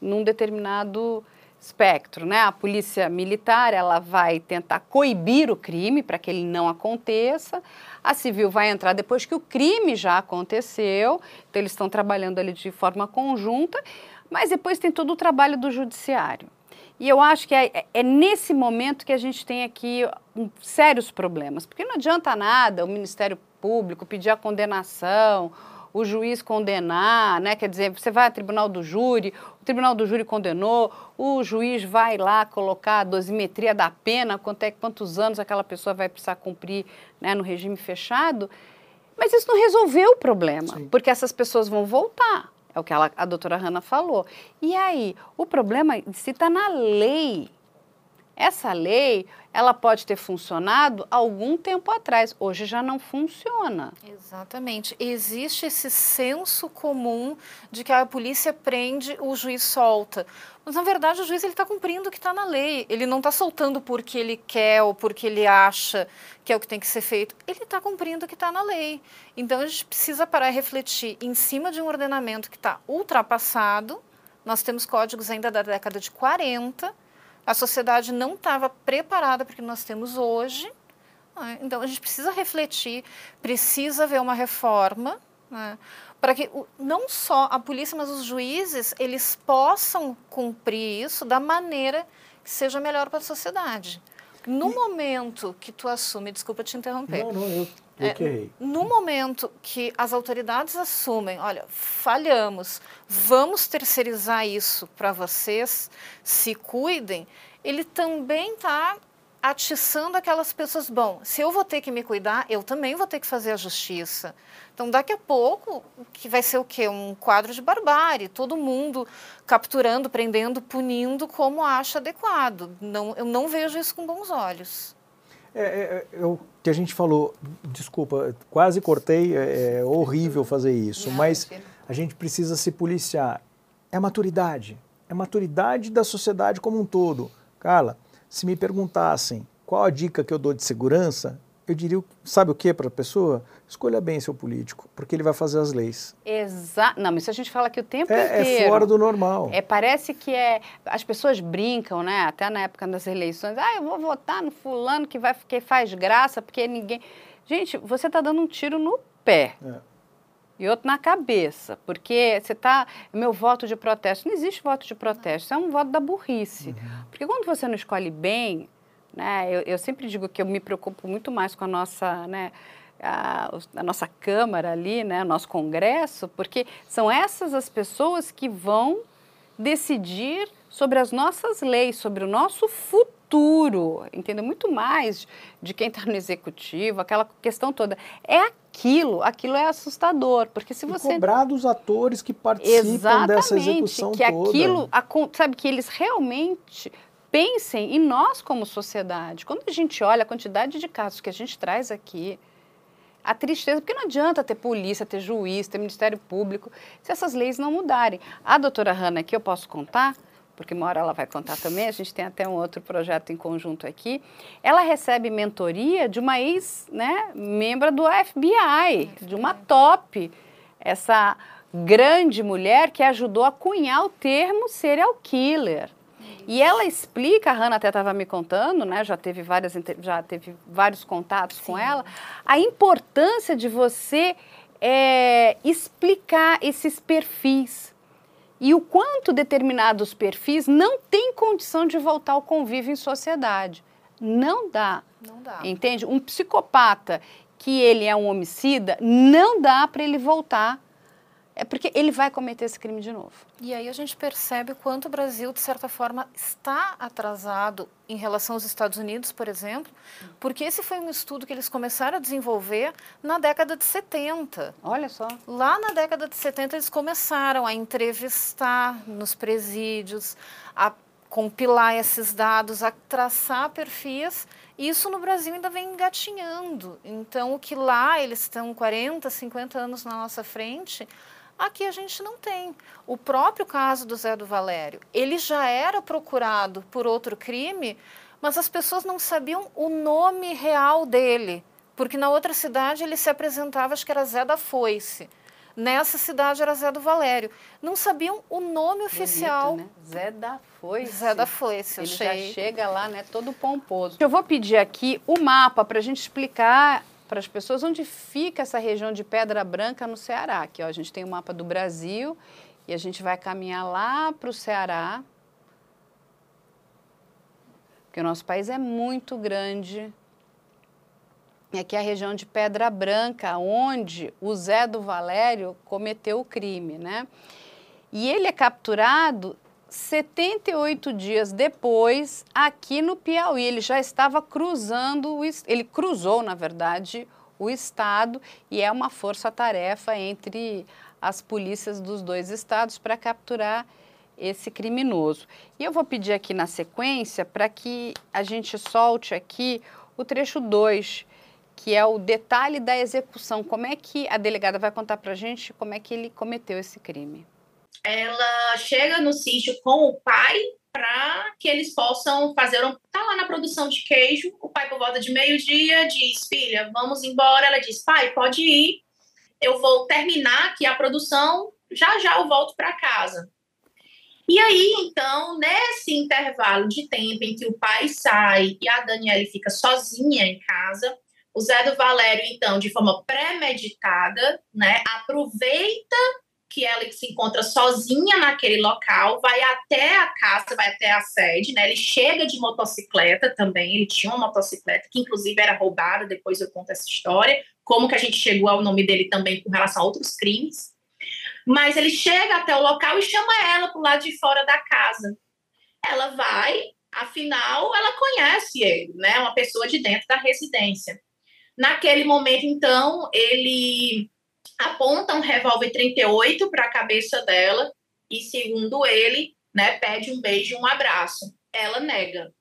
num determinado espectro, né? A polícia militar, ela vai tentar coibir o crime para que ele não aconteça. A civil vai entrar depois que o crime já aconteceu. Então eles estão trabalhando ali de forma conjunta, mas depois tem todo o trabalho do judiciário. E eu acho que é, é nesse momento que a gente tem aqui sérios problemas, porque não adianta nada o Ministério Público pedir a condenação o juiz condenar, né? Quer dizer, você vai ao tribunal do júri, tribunal do júri condenou, o juiz vai lá colocar a dosimetria da pena, quanto é, quantos anos aquela pessoa vai precisar cumprir né, no regime fechado. Mas isso não resolveu o problema, Sim. porque essas pessoas vão voltar. É o que ela, a doutora Hanna falou. E aí, o problema se está na lei. Essa lei, ela pode ter funcionado algum tempo atrás, hoje já não funciona. Exatamente. Existe esse senso comum de que a polícia prende, o juiz solta. Mas, na verdade, o juiz está cumprindo o que está na lei. Ele não está soltando porque ele quer ou porque ele acha que é o que tem que ser feito. Ele está cumprindo o que está na lei. Então, a gente precisa parar e refletir em cima de um ordenamento que está ultrapassado. Nós temos códigos ainda da década de 40 a sociedade não estava preparada para o que nós temos hoje. Né? Então, a gente precisa refletir, precisa ver uma reforma, né? para que não só a polícia, mas os juízes, eles possam cumprir isso da maneira que seja melhor para a sociedade. No e... momento que tu assume, desculpa te interromper. Não, não, eu é, no momento que as autoridades assumem, olha, falhamos, vamos terceirizar isso para vocês, se cuidem, ele também está atiçando aquelas pessoas, bom, se eu vou ter que me cuidar, eu também vou ter que fazer a justiça. Então, daqui a pouco, que vai ser o quê? Um quadro de barbárie, todo mundo capturando, prendendo, punindo como acha adequado. Não, eu não vejo isso com bons olhos. É, é, é, o que a gente falou, desculpa, quase cortei, é, é horrível fazer isso, mas a gente precisa se policiar. É maturidade, é maturidade da sociedade como um todo. Carla, se me perguntassem qual a dica que eu dou de segurança, eu diria, sabe o que para a pessoa? Escolha bem seu político, porque ele vai fazer as leis. Exato. Não, mas isso a gente fala aqui o tempo é, inteiro. É fora do normal. É, parece que é. As pessoas brincam, né? Até na época das eleições. Ah, eu vou votar no fulano que, vai, que faz graça, porque ninguém. Gente, você está dando um tiro no pé. É. E outro na cabeça, porque você está. Meu voto de protesto. Não existe voto de protesto, é um voto da burrice. Uhum. Porque quando você não escolhe bem, né, eu, eu sempre digo que eu me preocupo muito mais com a nossa. Né, a, a, nossa Câmara ali, né, o nosso Congresso, porque são essas as pessoas que vão decidir sobre as nossas leis, sobre o nosso futuro, entendeu? Muito mais de quem está no executivo, aquela questão toda. É aquilo, aquilo é assustador, porque se você... E cobrar dos atores que participam Exatamente, dessa execução que toda. aquilo, sabe, que eles realmente pensem em nós como sociedade. Quando a gente olha a quantidade de casos que a gente traz aqui, a tristeza, porque não adianta ter polícia, ter juiz, ter Ministério Público, se essas leis não mudarem. A doutora Hanna aqui, eu posso contar, porque uma hora ela vai contar também, a gente tem até um outro projeto em conjunto aqui. Ela recebe mentoria de uma ex-membra né, do FBI, de uma top, essa grande mulher que ajudou a cunhar o termo serial killer. E ela explica, a Hanna até estava me contando, né, já teve, várias, já teve vários contatos Sim. com ela, a importância de você é, explicar esses perfis e o quanto determinados perfis não têm condição de voltar ao convívio em sociedade. Não dá. Não dá. Entende? Um psicopata que ele é um homicida, não dá para ele voltar é porque ele vai cometer esse crime de novo. E aí a gente percebe o quanto o Brasil, de certa forma, está atrasado em relação aos Estados Unidos, por exemplo, porque esse foi um estudo que eles começaram a desenvolver na década de 70. Olha só. Lá na década de 70 eles começaram a entrevistar nos presídios, a compilar esses dados, a traçar perfis. Isso no Brasil ainda vem engatinhando. Então, o que lá eles estão 40, 50 anos na nossa frente, Aqui a gente não tem. O próprio caso do Zé do Valério, ele já era procurado por outro crime, mas as pessoas não sabiam o nome real dele, porque na outra cidade ele se apresentava, acho que era Zé da Foice. Nessa cidade era Zé do Valério. Não sabiam o nome Bonito, oficial. Né? Zé da Foice. Zé da Foice, Ele já chega lá, né, todo pomposo. Eu vou pedir aqui o mapa para a gente explicar para as pessoas onde fica essa região de Pedra Branca no Ceará. Aqui ó, a gente tem o mapa do Brasil e a gente vai caminhar lá para o Ceará, porque o nosso país é muito grande. E aqui é a região de Pedra Branca, onde o Zé do Valério cometeu o crime, né? E ele é capturado 78 dias depois, aqui no Piauí, ele já estava cruzando, ele cruzou, na verdade, o estado e é uma força-tarefa entre as polícias dos dois estados para capturar esse criminoso. E eu vou pedir aqui na sequência para que a gente solte aqui o trecho 2, que é o detalhe da execução. Como é que a delegada vai contar para a gente como é que ele cometeu esse crime? Ela chega no sítio com o pai para que eles possam fazer um. Tá lá na produção de queijo. O pai, por volta de meio-dia, diz: Filha, vamos embora. Ela diz: Pai, pode ir. Eu vou terminar aqui a produção. Já já eu volto para casa. E aí, então, nesse intervalo de tempo em que o pai sai e a Daniela fica sozinha em casa, o Zé do Valério, então, de forma premeditada, né, aproveita que ela se encontra sozinha naquele local, vai até a casa, vai até a sede, né? Ele chega de motocicleta também, ele tinha uma motocicleta que inclusive era roubada, depois eu conto essa história, como que a gente chegou ao nome dele também com relação a outros crimes. Mas ele chega até o local e chama ela para o lado de fora da casa. Ela vai, afinal, ela conhece ele, né? Uma pessoa de dentro da residência. Naquele momento, então, ele aponta um revólver 38 para a cabeça dela e, segundo ele, né, pede um beijo um abraço. Ela nega.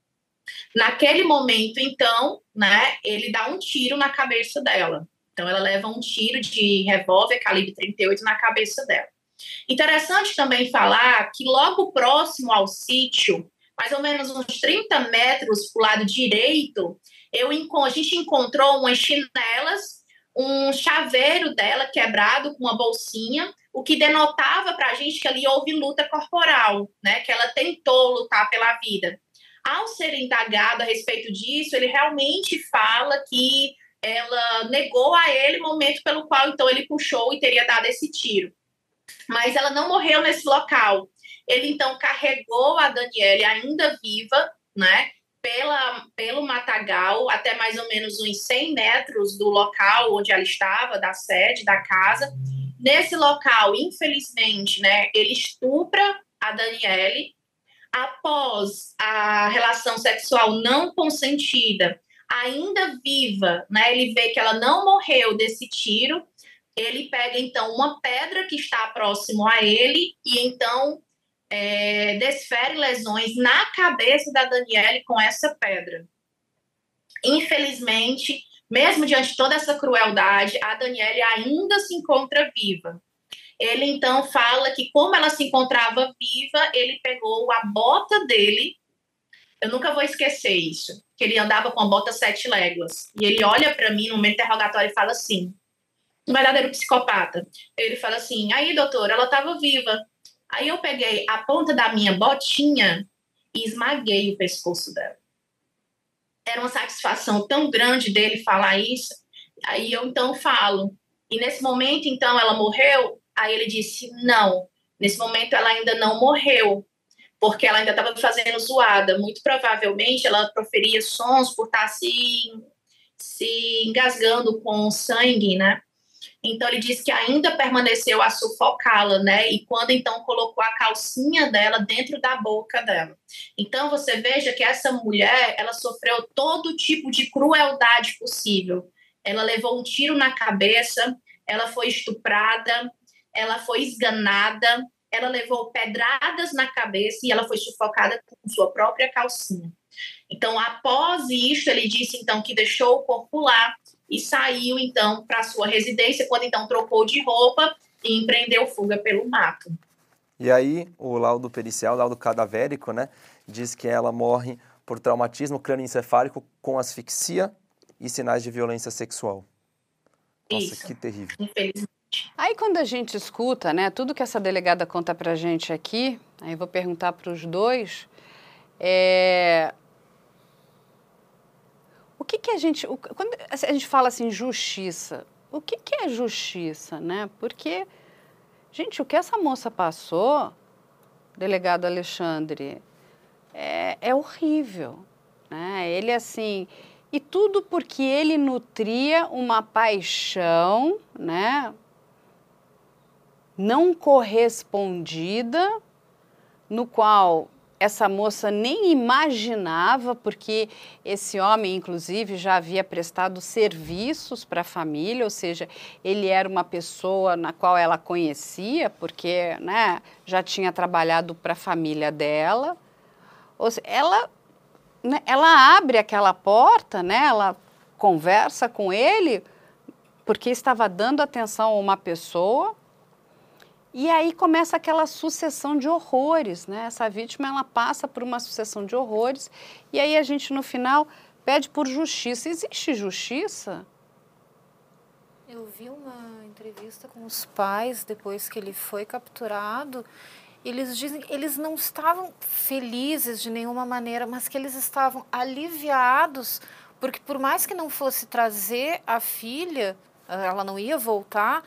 Naquele momento, então, né, ele dá um tiro na cabeça dela. Então, ela leva um tiro de revólver calibre 38 na cabeça dela. Interessante também falar que logo próximo ao sítio mais ou menos uns 30 metros para o lado direito, eu, a gente encontrou umas chinelas, um chaveiro dela quebrado com uma bolsinha, o que denotava para a gente que ali houve luta corporal, né? Que ela tentou lutar pela vida. Ao ser indagado a respeito disso, ele realmente fala que ela negou a ele o momento pelo qual então ele puxou e teria dado esse tiro. Mas ela não morreu nesse local. Ele então carregou a Daniele ainda viva, né? Pela, pelo matagal até mais ou menos uns 100 metros do local onde ela estava, da sede da casa. Nesse local, infelizmente, né, ele estupra a Daniele. Após a relação sexual não consentida, ainda viva, né, ele vê que ela não morreu desse tiro. Ele pega então uma pedra que está próximo a ele e então é, desfere lesões na cabeça da Daniele com essa pedra. Infelizmente, mesmo diante de toda essa crueldade, a Daniele ainda se encontra viva. Ele então fala que, como ela se encontrava viva, ele pegou a bota dele. Eu nunca vou esquecer isso, que ele andava com a bota sete léguas. E ele olha para mim no meu interrogatório e fala assim: um verdadeiro psicopata. Ele fala assim: aí, doutor, ela estava viva. Aí eu peguei a ponta da minha botinha e esmaguei o pescoço dela. Era uma satisfação tão grande dele falar isso. Aí eu então falo. E nesse momento, então, ela morreu? Aí ele disse: não. Nesse momento, ela ainda não morreu, porque ela ainda estava fazendo zoada. Muito provavelmente, ela proferia sons por estar se, se engasgando com sangue, né? Então ele disse que ainda permaneceu a sufocá-la, né? E quando então colocou a calcinha dela dentro da boca dela. Então você veja que essa mulher, ela sofreu todo tipo de crueldade possível. Ela levou um tiro na cabeça, ela foi estuprada, ela foi esganada, ela levou pedradas na cabeça e ela foi sufocada com sua própria calcinha. Então, após isso, ele disse então que deixou o corpo lá e saiu então para sua residência, quando então trocou de roupa e empreendeu fuga pelo mato. E aí, o laudo pericial, o laudo cadavérico, né, diz que ela morre por traumatismo crânioencefálico com asfixia e sinais de violência sexual. Nossa, Isso. que terrível. Infelizmente. Aí quando a gente escuta, né, tudo que essa delegada conta pra gente aqui, aí eu vou perguntar para os dois, é, que, que a gente. O, quando a gente fala assim, justiça, o que, que é justiça, né? Porque, gente, o que essa moça passou, delegado Alexandre, é, é horrível. Né? Ele, assim. E tudo porque ele nutria uma paixão, né? Não correspondida, no qual essa moça nem imaginava, porque esse homem, inclusive, já havia prestado serviços para a família, ou seja, ele era uma pessoa na qual ela conhecia, porque né, já tinha trabalhado para a família dela. Ou seja, ela, né, ela abre aquela porta, né, ela conversa com ele, porque estava dando atenção a uma pessoa e aí começa aquela sucessão de horrores, né? Essa vítima ela passa por uma sucessão de horrores e aí a gente no final pede por justiça. Existe justiça? Eu vi uma entrevista com os pais depois que ele foi capturado. Eles dizem que eles não estavam felizes de nenhuma maneira, mas que eles estavam aliviados, porque por mais que não fosse trazer a filha, ela não ia voltar,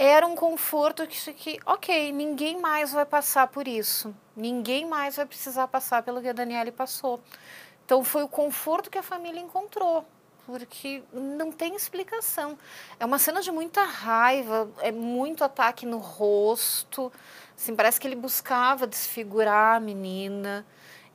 era um conforto que, que, ok, ninguém mais vai passar por isso. Ninguém mais vai precisar passar pelo que a Daniele passou. Então, foi o conforto que a família encontrou, porque não tem explicação. É uma cena de muita raiva, é muito ataque no rosto. Assim, parece que ele buscava desfigurar a menina.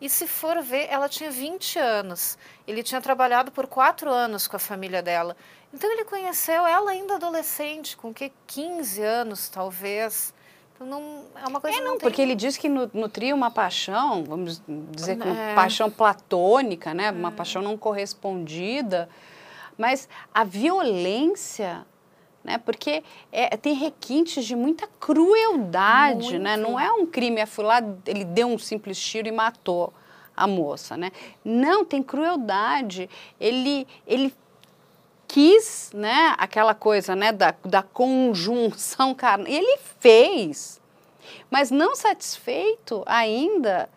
E se for ver, ela tinha 20 anos. Ele tinha trabalhado por quatro anos com a família dela. Então ele conheceu ela ainda adolescente, com que 15 anos talvez. Então não é uma coisa. É não, não porque ele diz que nutria uma paixão, vamos dizer que uma é. paixão platônica, né? Uma é. paixão não correspondida. Mas a violência né? Porque é, tem requintes de muita crueldade, né? Muito. né? Não é um crime, é fui lá, ele deu um simples tiro e matou. a moça, né? Não, tem crueldade. Ele, ele quis, né, aquela coisa, né, da, da conjunção carnal. Ele fez, mas não satisfeito ainda,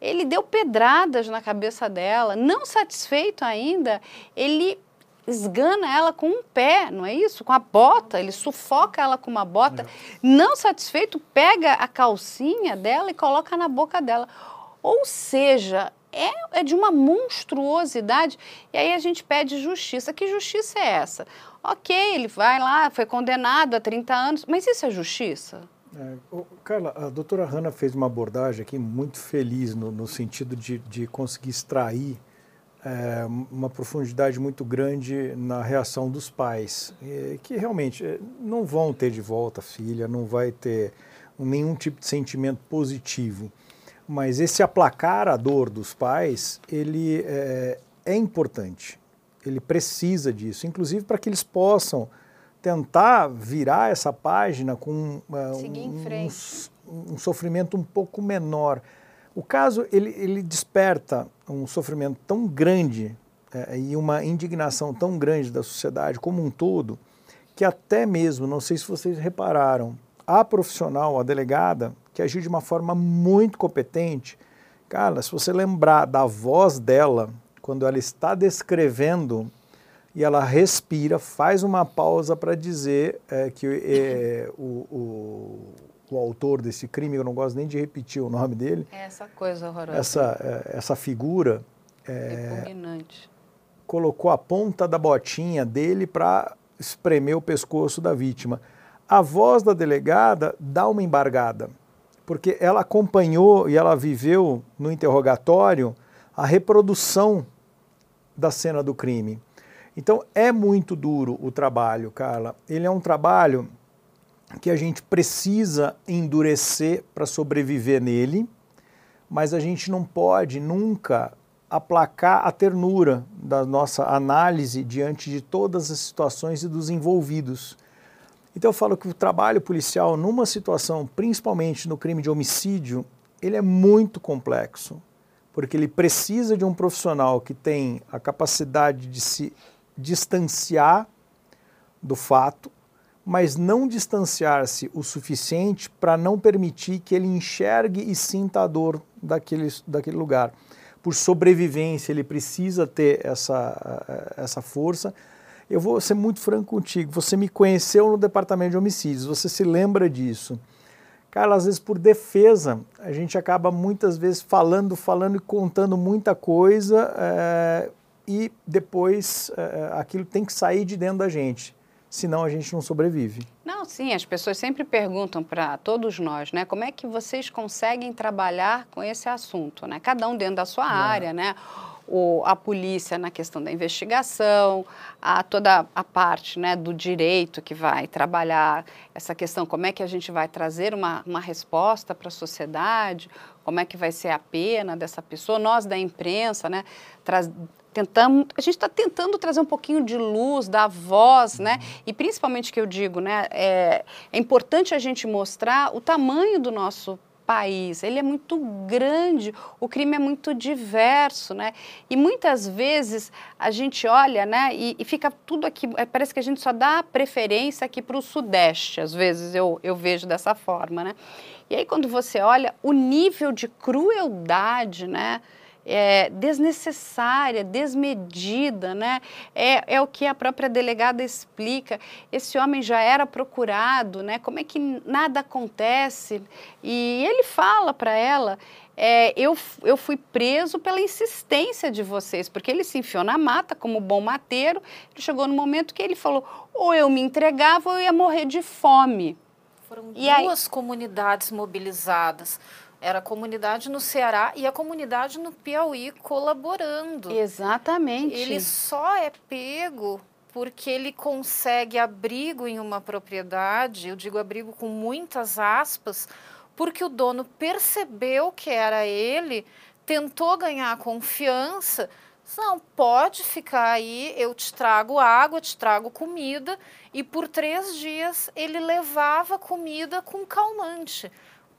ele deu pedradas na cabeça dela. Não satisfeito ainda, ele esgana ela com um pé, não é isso? Com a bota, ele sufoca ela com uma bota. Não satisfeito, pega a calcinha dela e coloca na boca dela. Ou seja, é, é de uma monstruosidade. E aí a gente pede justiça. Que justiça é essa? Ok, ele vai lá, foi condenado a 30 anos, mas isso é justiça? É, Carla, a doutora Hanna fez uma abordagem aqui muito feliz no, no sentido de, de conseguir extrair é, uma profundidade muito grande na reação dos pais, que realmente é, não vão ter de volta a filha, não vai ter nenhum tipo de sentimento positivo. Mas esse aplacar a dor dos pais, ele é, é importante. Ele precisa disso, inclusive para que eles possam tentar virar essa página com uh, um, um, um, sofrimento um pouco menor. O caso ele, ele desperta um sofrimento tão grande é, e uma indignação tão grande da sociedade como um todo que até mesmo, não sei se vocês repararam, a profissional, a delegada, que agiu de uma forma muito competente. Cara, se você lembrar da voz dela, quando ela está descrevendo e ela respira, faz uma pausa para dizer é, que é, o, o, o, autor desse crime, eu não gosto nem de repetir o nome dele. É essa coisa horrorosa. Essa, é, essa figura. É, colocou a ponta da botinha dele para espremer o pescoço da vítima. A voz da delegada dá uma embargada porque ela acompanhou e ela viveu no interrogatório a reprodução da cena do crime. Então é muito duro o trabalho, Carla. Ele é um trabalho que a gente precisa endurecer para sobreviver nele, mas a gente não pode nunca aplacar a ternura da nossa análise diante de todas as situações e dos envolvidos. Então eu falo que o trabalho policial numa situação, principalmente no crime de homicídio, ele é muito complexo, porque ele precisa de um profissional que tem a capacidade de se distanciar do fato, mas não distanciar-se o suficiente para não permitir que ele enxergue e sinta a dor daquele, daquele lugar. Por sobrevivência, ele precisa ter essa, essa força, eu vou ser muito franco contigo. Você me conheceu no departamento de homicídios, você se lembra disso. Cara, às vezes por defesa, a gente acaba muitas vezes falando, falando e contando muita coisa é, e depois é, aquilo tem que sair de dentro da gente, senão a gente não sobrevive. Não, sim, as pessoas sempre perguntam para todos nós, né, como é que vocês conseguem trabalhar com esse assunto, né? Cada um dentro da sua é. área, né? O, a polícia na questão da investigação, a toda a parte né, do direito que vai trabalhar essa questão, como é que a gente vai trazer uma, uma resposta para a sociedade, como é que vai ser a pena dessa pessoa, nós da imprensa, né, traz, tentamos, a gente está tentando trazer um pouquinho de luz, da voz, né? E principalmente que eu digo, né? É, é importante a gente mostrar o tamanho do nosso país, ele é muito grande, o crime é muito diverso, né? E muitas vezes a gente olha, né, e, e fica tudo aqui, é, parece que a gente só dá preferência aqui para o Sudeste, às vezes eu, eu vejo dessa forma, né? E aí quando você olha o nível de crueldade, né, é, desnecessária, desmedida, né? É, é o que a própria delegada explica. Esse homem já era procurado, né? Como é que nada acontece? E ele fala para ela é, eu, eu fui preso pela insistência de vocês, porque ele se enfiou na mata como bom mateiro. Ele chegou no momento que ele falou: ou eu me entregava ou eu ia morrer de fome. Foram e duas aí... comunidades mobilizadas era a comunidade no Ceará e a comunidade no Piauí colaborando. Exatamente. Ele só é pego porque ele consegue abrigo em uma propriedade, eu digo abrigo com muitas aspas, porque o dono percebeu que era ele, tentou ganhar confiança. Não, pode ficar aí, eu te trago água, te trago comida. E por três dias ele levava comida com calmante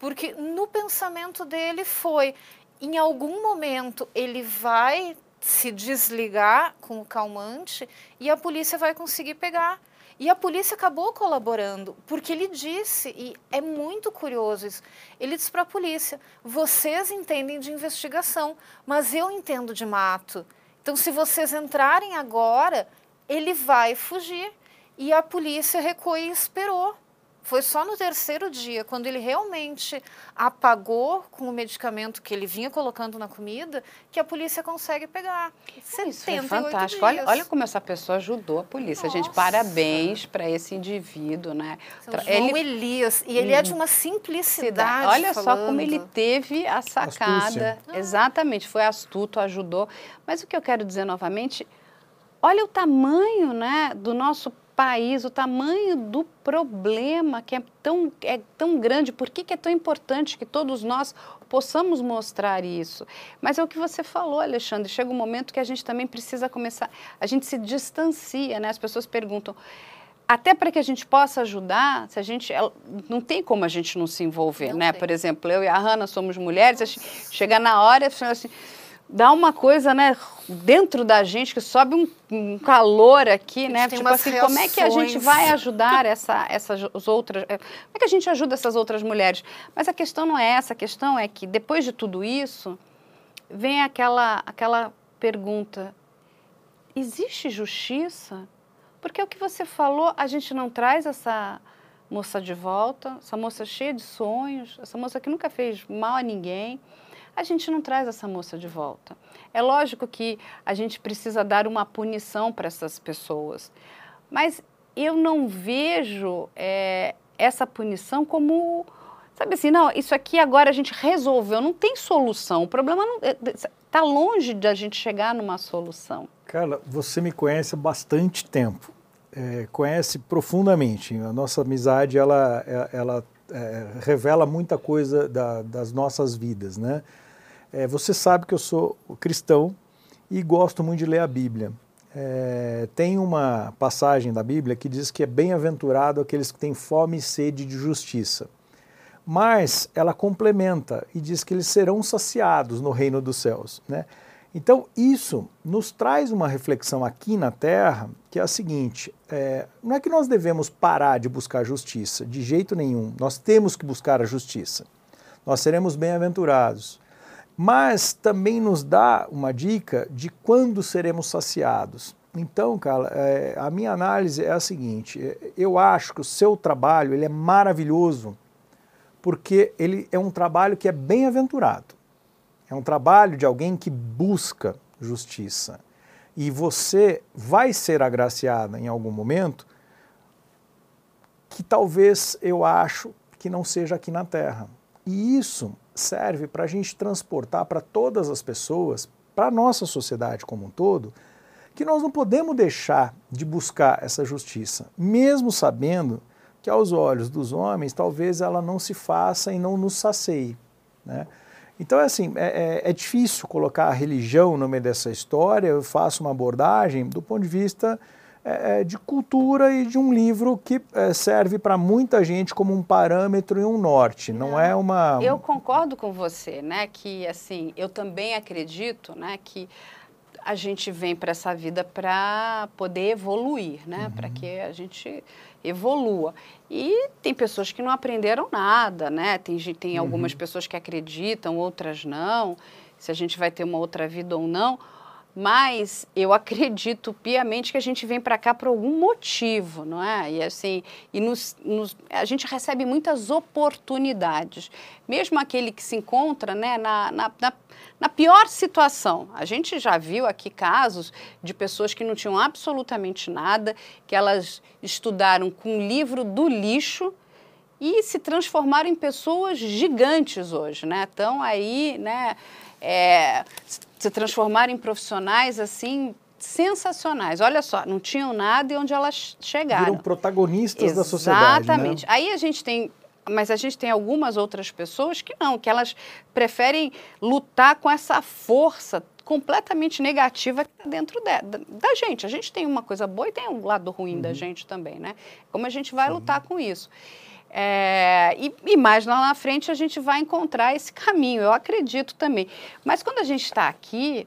porque no pensamento dele foi em algum momento ele vai se desligar com o calmante e a polícia vai conseguir pegar. E a polícia acabou colaborando, porque ele disse, e é muito curioso isso, ele disse para a polícia: vocês entendem de investigação, mas eu entendo de mato. Então, se vocês entrarem agora, ele vai fugir. E a polícia recuou e esperou. Foi só no terceiro dia, quando ele realmente apagou com o medicamento que ele vinha colocando na comida, que a polícia consegue pegar. Isso é fantástico. Olha, olha, como essa pessoa ajudou a polícia. Nossa. Gente, parabéns para esse indivíduo, né? São ele... Elias. E ele hum. é de uma simplicidade. Olha falando. só como ele teve a sacada. Ah. Exatamente, foi astuto, ajudou. Mas o que eu quero dizer novamente, olha o tamanho né, do nosso país, o tamanho do problema que é tão, é tão grande, por que, que é tão importante que todos nós possamos mostrar isso. Mas é o que você falou, Alexandre, chega um momento que a gente também precisa começar, a gente se distancia, né? As pessoas perguntam, até para que a gente possa ajudar, se a gente não tem como a gente não se envolver, não né? Tem. Por exemplo, eu e a Hanna somos mulheres, chega na hora, assim, dá uma coisa, né, dentro da gente que sobe um, um calor aqui, né? Tipo assim, reações. como é que a gente vai ajudar essa, essas outras, é, como é que a gente ajuda essas outras mulheres? Mas a questão não é essa, a questão é que depois de tudo isso, vem aquela aquela pergunta: existe justiça? Porque é o que você falou, a gente não traz essa moça de volta, essa moça cheia de sonhos, essa moça que nunca fez mal a ninguém a gente não traz essa moça de volta. É lógico que a gente precisa dar uma punição para essas pessoas, mas eu não vejo é, essa punição como, sabe assim, não, isso aqui agora a gente resolveu, não tem solução. O problema está é, longe de a gente chegar numa solução. Carla, você me conhece há bastante tempo, é, conhece profundamente. A nossa amizade, ela, é, ela é, revela muita coisa da, das nossas vidas, né? É, você sabe que eu sou cristão e gosto muito de ler a Bíblia. É, tem uma passagem da Bíblia que diz que é bem-aventurado aqueles que têm fome e sede de justiça. Mas ela complementa e diz que eles serão saciados no reino dos céus. Né? Então, isso nos traz uma reflexão aqui na Terra, que é a seguinte: é, não é que nós devemos parar de buscar justiça, de jeito nenhum. Nós temos que buscar a justiça. Nós seremos bem-aventurados mas também nos dá uma dica de quando seremos saciados. Então, cara, é, a minha análise é a seguinte: é, eu acho que o seu trabalho ele é maravilhoso porque ele é um trabalho que é bem-aventurado. É um trabalho de alguém que busca justiça. E você vai ser agraciada em algum momento que talvez eu acho que não seja aqui na Terra. E isso serve para a gente transportar para todas as pessoas, para a nossa sociedade como um todo, que nós não podemos deixar de buscar essa justiça, mesmo sabendo que aos olhos dos homens talvez ela não se faça e não nos sacie. Né? Então é assim, é, é, é difícil colocar a religião no meio dessa história, eu faço uma abordagem do ponto de vista é, é, de cultura e de um livro que é, serve para muita gente como um parâmetro e um norte, não, não, é uma... Eu concordo com você, né, que assim, eu também acredito, né, que a gente vem para essa vida para poder evoluir, né, uhum. para que a gente evolua. E tem pessoas que não aprenderam nada, né, tem, tem uhum. algumas pessoas que acreditam, outras não, se a gente vai ter uma outra vida ou não, mas eu acredito piamente que a gente vem para cá por algum motivo, não é? E assim, e nos, nos, a gente recebe muitas oportunidades, mesmo aquele que se encontra, né, na, na, na, na pior situação. A gente já viu aqui casos de pessoas que não tinham absolutamente nada, que elas estudaram com um livro do lixo e se transformaram em pessoas gigantes hoje, né? Estão aí, né? É, se transformaram em profissionais assim sensacionais. Olha só, não tinham nada e onde elas chegaram. Viram protagonistas Exatamente. da sociedade. Exatamente. Né? Aí a gente tem. Mas a gente tem algumas outras pessoas que não, que elas preferem lutar com essa força completamente negativa que está dentro de, da, da, gente. A gente tem uma coisa boa e tem um lado ruim uhum. da gente também, né? Como a gente vai Sim. lutar com isso. É, e, e, mais lá na frente a gente vai encontrar esse caminho, eu acredito também. Mas quando a gente está aqui,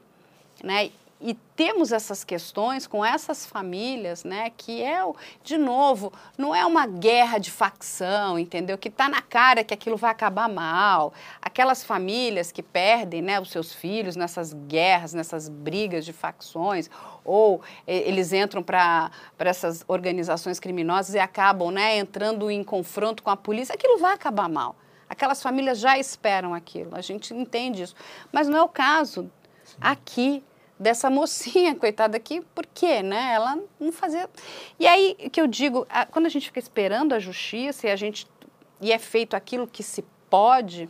né, e temos essas questões com essas famílias, né, que é, de novo, não é uma guerra de facção, entendeu? Que está na cara que aquilo vai acabar mal. Aquelas famílias que perdem, né, os seus filhos nessas guerras, nessas brigas de facções, ou eles entram para essas organizações criminosas e acabam, né, entrando em confronto com a polícia, aquilo vai acabar mal. Aquelas famílias já esperam aquilo, a gente entende isso. Mas não é o caso aqui dessa mocinha, coitada aqui, por quê, né? Ela não fazia. E aí que eu digo, quando a gente fica esperando a justiça e a gente e é feito aquilo que se pode,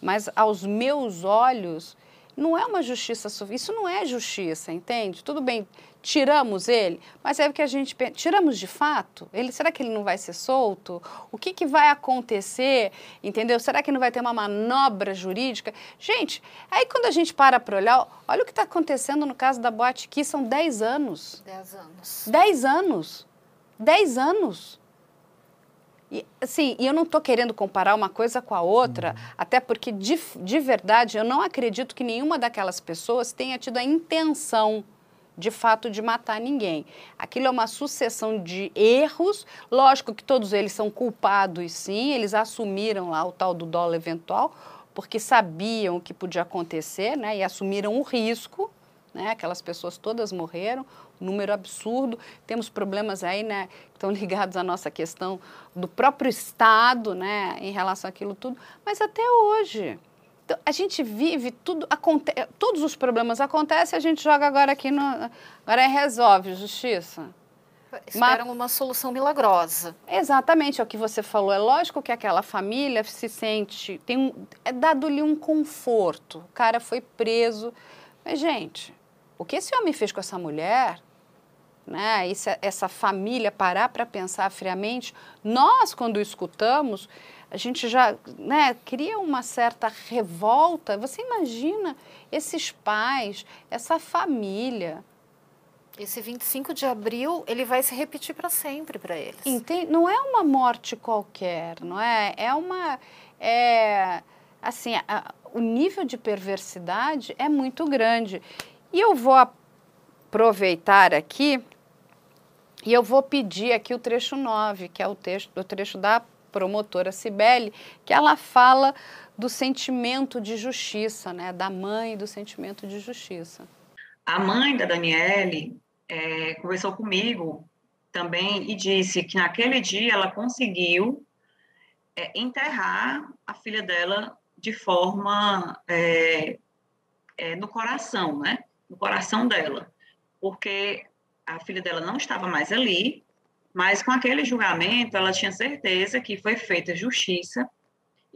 mas aos meus olhos não é uma justiça. Isso não é justiça, entende? Tudo bem, tiramos ele, mas é o que a gente pensa. Tiramos de fato? Ele, será que ele não vai ser solto? O que, que vai acontecer? Entendeu? Será que não vai ter uma manobra jurídica? Gente, aí quando a gente para para olhar, olha o que está acontecendo no caso da Boate aqui, são 10 anos. 10 anos. 10 anos. 10 anos. E, assim, e eu não estou querendo comparar uma coisa com a outra, uhum. até porque, de, de verdade, eu não acredito que nenhuma daquelas pessoas tenha tido a intenção de fato de matar ninguém. Aquilo é uma sucessão de erros, lógico que todos eles são culpados sim, eles assumiram lá o tal do dólar eventual, porque sabiam o que podia acontecer, né, e assumiram o risco, né, aquelas pessoas todas morreram, número absurdo. Temos problemas aí, né, que estão ligados à nossa questão do próprio Estado, né, em relação àquilo tudo. Mas até hoje, então, a gente vive tudo, acontece, todos os problemas acontecem, a gente joga agora aqui no, agora é resolve, justiça. Esperam Mas, uma solução milagrosa. Exatamente, é o que você falou. É lógico que aquela família se sente, tem um, é dado-lhe um conforto. O cara foi preso. Mas, gente, o que esse homem fez com essa mulher né, essa, essa família parar para pensar friamente, nós, quando escutamos, a gente já né, cria uma certa revolta. Você imagina esses pais, essa família. Esse 25 de abril, ele vai se repetir para sempre para eles. Entende? Não é uma morte qualquer, não é? É uma. É, assim, a, o nível de perversidade é muito grande. E eu vou aproveitar aqui e eu vou pedir aqui o trecho 9, que é o, texto, o trecho da promotora Cibele, que ela fala do sentimento de justiça, né? da mãe do sentimento de justiça. A mãe da Daniele é, conversou comigo também e disse que naquele dia ela conseguiu é, enterrar a filha dela de forma é, é no coração, né? No coração dela, porque a filha dela não estava mais ali, mas com aquele julgamento ela tinha certeza que foi feita justiça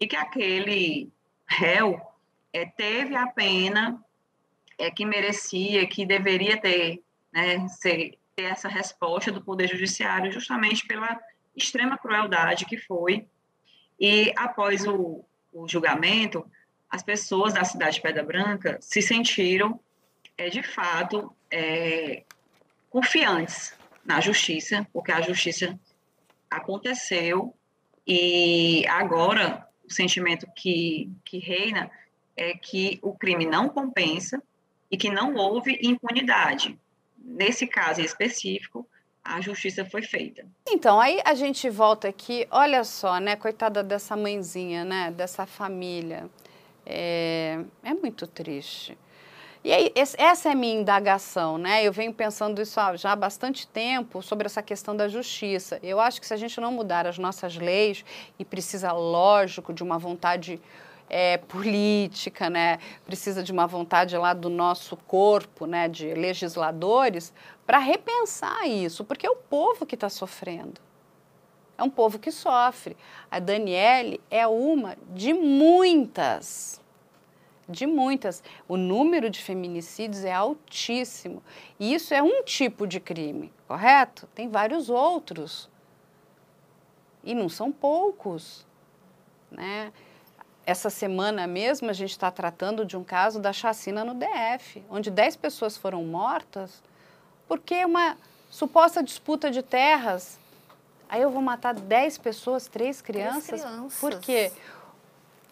e que aquele réu é, teve a pena é, que merecia, que deveria ter, né, ser, ter essa resposta do Poder Judiciário, justamente pela extrema crueldade que foi. E após o, o julgamento, as pessoas da cidade de Pedra Branca se sentiram, é, de fato, é, confiantes na justiça, porque a justiça aconteceu e agora o sentimento que, que reina é que o crime não compensa e que não houve impunidade. Nesse caso específico, a justiça foi feita. Então, aí a gente volta aqui, olha só, né, coitada dessa mãezinha, né, dessa família. É, é muito triste. E aí, essa é a minha indagação, né? Eu venho pensando isso já há bastante tempo sobre essa questão da justiça. Eu acho que se a gente não mudar as nossas leis, e precisa, lógico, de uma vontade é, política, né? Precisa de uma vontade lá do nosso corpo, né? De legisladores, para repensar isso, porque é o povo que está sofrendo. É um povo que sofre. A Daniele é uma de muitas de muitas. O número de feminicídios é altíssimo. E isso é um tipo de crime, correto? Tem vários outros. E não são poucos. Né? Essa semana mesmo a gente está tratando de um caso da chacina no DF, onde 10 pessoas foram mortas porque uma suposta disputa de terras Aí eu vou matar 10 pessoas, três crianças? crianças. Por quê?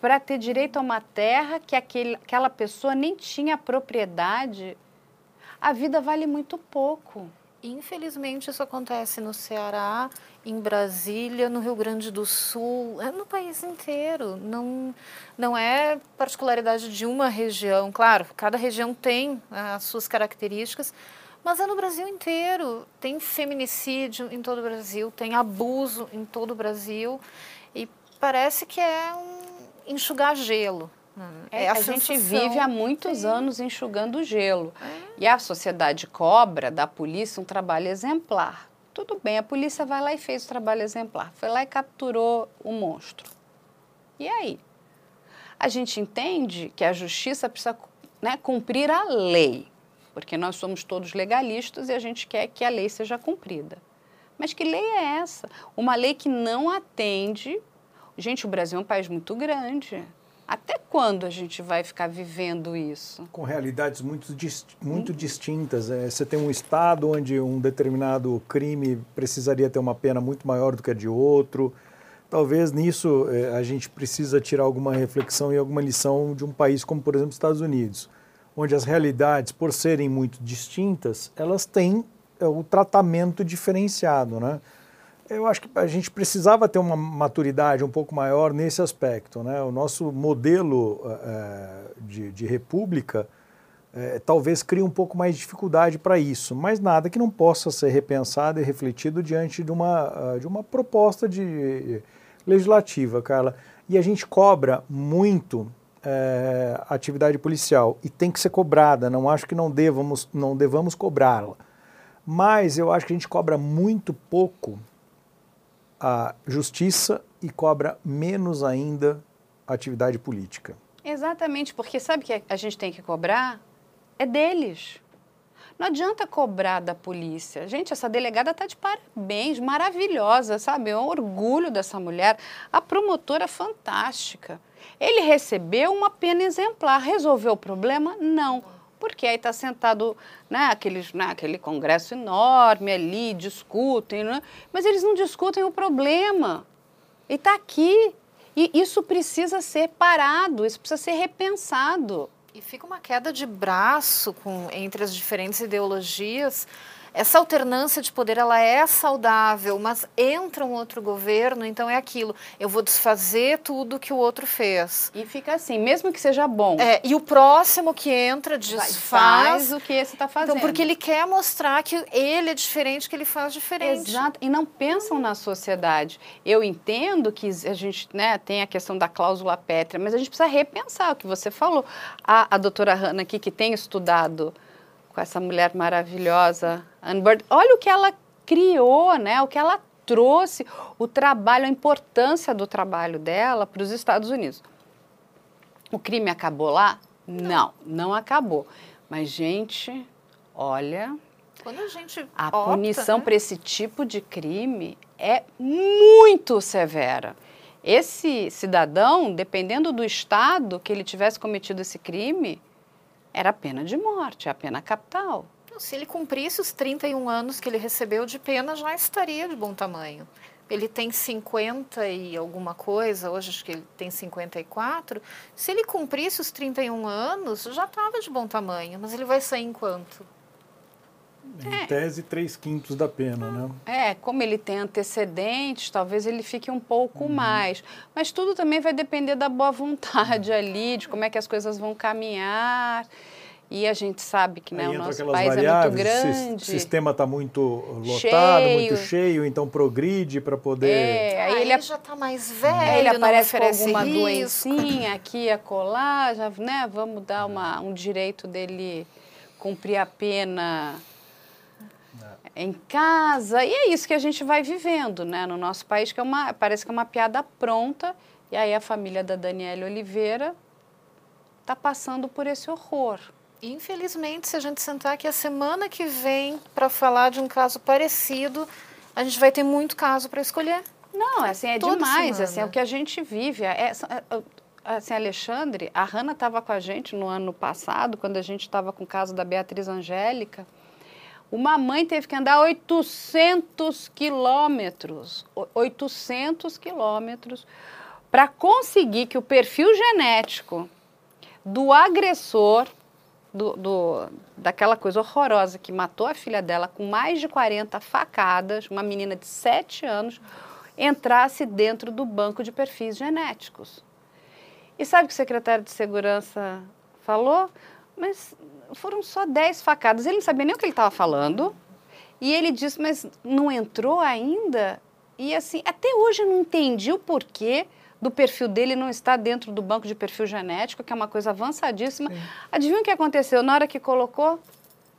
Para ter direito a uma terra que aquele, aquela pessoa nem tinha propriedade. A vida vale muito pouco. Infelizmente, isso acontece no Ceará, em Brasília, no Rio Grande do Sul, é no país inteiro. Não, não é particularidade de uma região. Claro, cada região tem as suas características, mas é no Brasil inteiro. Tem feminicídio em todo o Brasil, tem abuso em todo o Brasil. E parece que é um enxugar gelo. É, a, a gente vive há muitos Sim. anos enxugando gelo. É. E a sociedade cobra da polícia um trabalho exemplar. Tudo bem, a polícia vai lá e fez o trabalho exemplar. Foi lá e capturou o monstro. E aí? A gente entende que a justiça precisa né, cumprir a lei, porque nós somos todos legalistas e a gente quer que a lei seja cumprida. Mas que lei é essa? Uma lei que não atende. Gente, o Brasil é um país muito grande. Até quando a gente vai ficar vivendo isso? Com realidades muito, muito hum. distintas. É, você tem um estado onde um determinado crime precisaria ter uma pena muito maior do que a de outro. Talvez nisso é, a gente precisa tirar alguma reflexão e alguma lição de um país como, por exemplo, os Estados Unidos, onde as realidades, por serem muito distintas, elas têm é, o tratamento diferenciado, né? Eu acho que a gente precisava ter uma maturidade um pouco maior nesse aspecto. Né? O nosso modelo é, de, de, república é, talvez crie um pouco mais de dificuldade para isso, mas nada que não possa ser repensado e refletido diante de uma, de uma proposta de legislativa, Carla. E a gente cobra muito é, atividade policial e tem que ser cobrada. Não acho que não devamos, não devamos cobrá-la. Mas eu acho que a gente cobra muito pouco a justiça e cobra menos ainda a atividade política. Exatamente, porque sabe que a gente tem que cobrar? É deles. Não adianta cobrar da polícia. Gente, essa delegada está de parabéns, maravilhosa, sabe? É um orgulho dessa mulher. A promotora fantástica. Ele recebeu uma pena exemplar. Resolveu o problema? Não porque aí está sentado né, aqueles, né, aquele congresso enorme ali, discutem, né, mas eles não discutem o problema. E está aqui. E isso precisa ser parado, isso precisa ser repensado. E fica uma queda de braço com, entre as diferentes ideologias essa alternância de poder ela é saudável, mas entra um outro governo, então é aquilo. Eu vou desfazer tudo que o outro fez. E fica assim, mesmo que seja bom. É, e o próximo que entra desfaz faz o que esse está fazendo. Então, porque ele quer mostrar que ele é diferente, que ele faz diferente. Exato. E não pensam na sociedade. Eu entendo que a gente né, tem a questão da cláusula pétrea, mas a gente precisa repensar o que você falou. A, a doutora Hanna aqui, que tem estudado com essa mulher maravilhosa, Anne Bird. Olha o que ela criou, né? O que ela trouxe, o trabalho, a importância do trabalho dela para os Estados Unidos. O crime acabou lá? Não, não acabou. Mas, gente, olha. Quando a gente. A opta, punição né? para esse tipo de crime é muito severa. Esse cidadão, dependendo do estado que ele tivesse cometido esse crime, era a pena de morte, a pena capital. Se ele cumprisse os 31 anos que ele recebeu de pena, já estaria de bom tamanho. Ele tem 50 e alguma coisa, hoje acho que ele tem 54. Se ele cumprisse os 31 anos, já estava de bom tamanho, mas ele vai sair em quanto? Em é. tese, três quintos da pena, né? É, como ele tem antecedentes, talvez ele fique um pouco uhum. mais. Mas tudo também vai depender da boa vontade ali, de como é que as coisas vão caminhar. E a gente sabe que né, o nosso país é muito grande. O sistema está muito lotado, cheio. muito cheio, então progride para poder. É, aí, ele já está mais velho, é, ele aparece com alguma risco. doencinha aqui, acolá, já, né, vamos dar uma, um direito dele cumprir a pena em casa. E é isso que a gente vai vivendo, né? No nosso país, que é uma, parece que é uma piada pronta. E aí a família da Daniela Oliveira está passando por esse horror. Infelizmente, se a gente sentar aqui a semana que vem para falar de um caso parecido, a gente vai ter muito caso para escolher. Não, assim, é Toda demais, assim, é o que a gente vive. É, é, é assim, Alexandre, a Hanna estava com a gente no ano passado, quando a gente estava com o caso da Beatriz Angélica Uma mãe teve que andar 800 quilômetros, 800 quilômetros, para conseguir que o perfil genético do agressor, do, do, daquela coisa horrorosa que matou a filha dela com mais de 40 facadas, uma menina de 7 anos, entrasse dentro do banco de perfis genéticos. E sabe o que o secretário de Segurança falou? Mas foram só 10 facadas. Ele não sabia nem o que ele estava falando. E ele disse, mas não entrou ainda? E assim, até hoje eu não entendi o porquê do perfil dele não estar dentro do banco de perfil genético, que é uma coisa avançadíssima. Sim. Adivinha o que aconteceu? Na hora que colocou,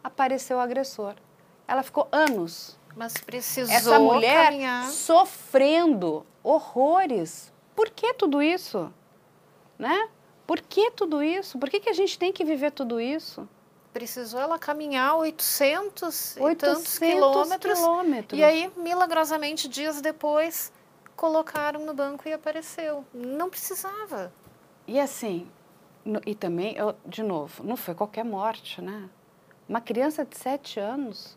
apareceu o agressor. Ela ficou anos. Mas precisou Essa mulher caminhar. sofrendo horrores. Por que tudo isso? Né? Por que tudo isso? Por que, que a gente tem que viver tudo isso? Precisou ela caminhar 800, 800 e tantos quilômetros, quilômetros. E aí, milagrosamente, dias depois, colocaram no banco e apareceu. Não precisava. E assim, no, e também, eu, de novo, não foi qualquer morte, né? Uma criança de 7 anos.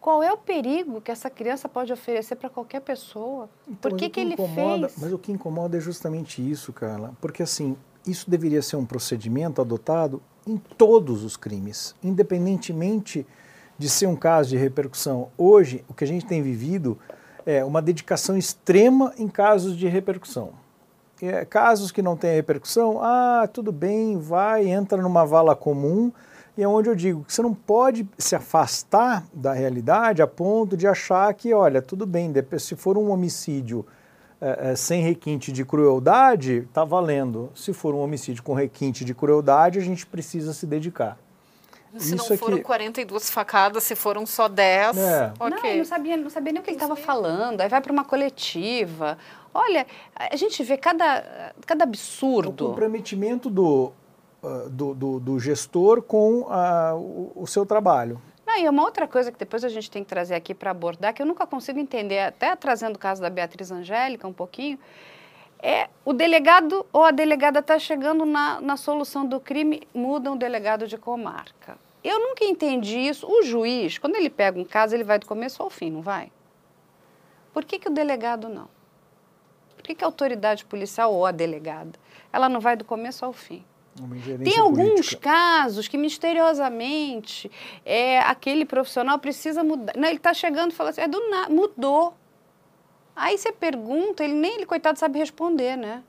Qual é o perigo que essa criança pode oferecer para qualquer pessoa? Então, Por que, que, que ele incomoda, fez? Mas o que incomoda é justamente isso, Carla. Porque assim, isso deveria ser um procedimento adotado em todos os crimes, independentemente de ser um caso de repercussão. Hoje, o que a gente tem vivido é uma dedicação extrema em casos de repercussão. É, casos que não têm repercussão, ah, tudo bem, vai, entra numa vala comum, e é onde eu digo que você não pode se afastar da realidade a ponto de achar que, olha, tudo bem, se for um homicídio é, é, sem requinte de crueldade, está valendo. Se for um homicídio com requinte de crueldade, a gente precisa se dedicar. Se Isso não foram aqui... 42 facadas, se foram só 10, é. ok. Não, não sabia, não sabia nem o que ele estava falando. Aí vai para uma coletiva. Olha, a gente vê cada, cada absurdo. O comprometimento do, uh, do, do, do, gestor com uh, o, o seu trabalho. Não, e uma outra coisa que depois a gente tem que trazer aqui para abordar, que eu nunca consigo entender, até trazendo o caso da Beatriz Angélica um pouquinho, é o delegado ou a delegada está chegando na, na solução do crime, mudam o delegado de comarca. Eu nunca entendi isso. O juiz, quando ele pega um caso, ele vai do começo ao fim, não vai? Por que, que o delegado não? Por que, que a autoridade policial ou a delegada, ela não vai do começo ao fim? Tem alguns casos que misteriosamente é, aquele profissional precisa mudar. Não, ele está chegando e fala assim, é do nada, mudou. Aí você pergunta, ele nem ele, coitado, sabe responder, né?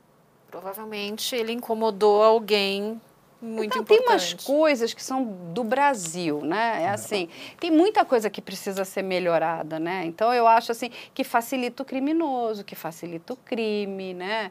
Provavelmente ele incomodou alguém muito então, importante. Tem umas coisas que são do Brasil, né? É assim, tem muita coisa que precisa ser melhorada, né? Então eu acho assim que facilita o criminoso, que facilita o crime, né?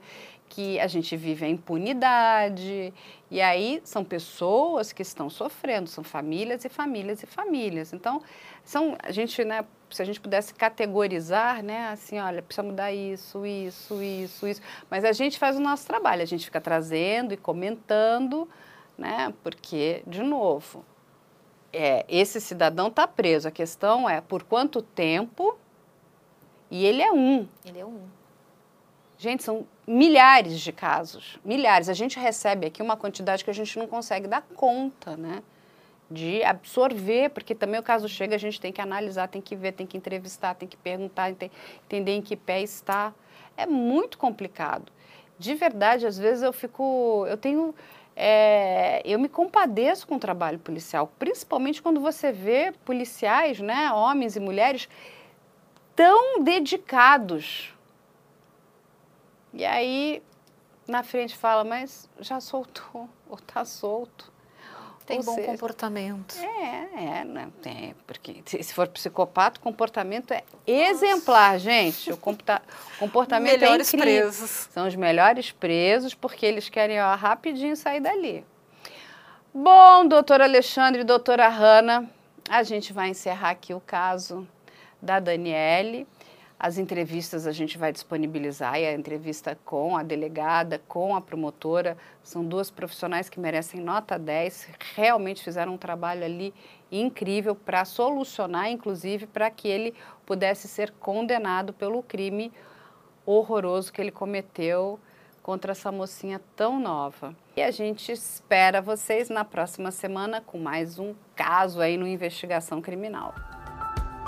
Que a gente vive a impunidade. E aí são pessoas que estão sofrendo, são famílias e famílias e famílias. Então, são, a gente, né, se a gente pudesse categorizar, né, assim, olha, precisa mudar isso, isso, isso, isso. Mas a gente faz o nosso trabalho, a gente fica trazendo e comentando, né, porque, de novo, é, esse cidadão está preso. A questão é por quanto tempo e ele é um. Ele é um. Gente, são milhares de casos, milhares. A gente recebe aqui uma quantidade que a gente não consegue dar conta, né? De absorver, porque também o caso chega, a gente tem que analisar, tem que ver, tem que entrevistar, tem que perguntar, entender em que pé está. É muito complicado. De verdade, às vezes eu fico. Eu tenho. É, eu me compadeço com o trabalho policial, principalmente quando você vê policiais, né, homens e mulheres, tão dedicados e aí, na frente fala, mas já soltou, ou está solto. Tem ou bom seja, comportamento. É, é, né? Tem, porque se for psicopata, o comportamento é exemplar, gente. O comportamento é melhores é incrível. presos. São os melhores presos, porque eles querem ó, rapidinho sair dali. Bom, doutor Alexandre e doutora Hanna, a gente vai encerrar aqui o caso da Daniele. As entrevistas a gente vai disponibilizar, e a entrevista com a delegada, com a promotora, são duas profissionais que merecem nota 10, realmente fizeram um trabalho ali incrível para solucionar, inclusive, para que ele pudesse ser condenado pelo crime horroroso que ele cometeu contra essa mocinha tão nova. E a gente espera vocês na próxima semana com mais um caso aí no Investigação Criminal.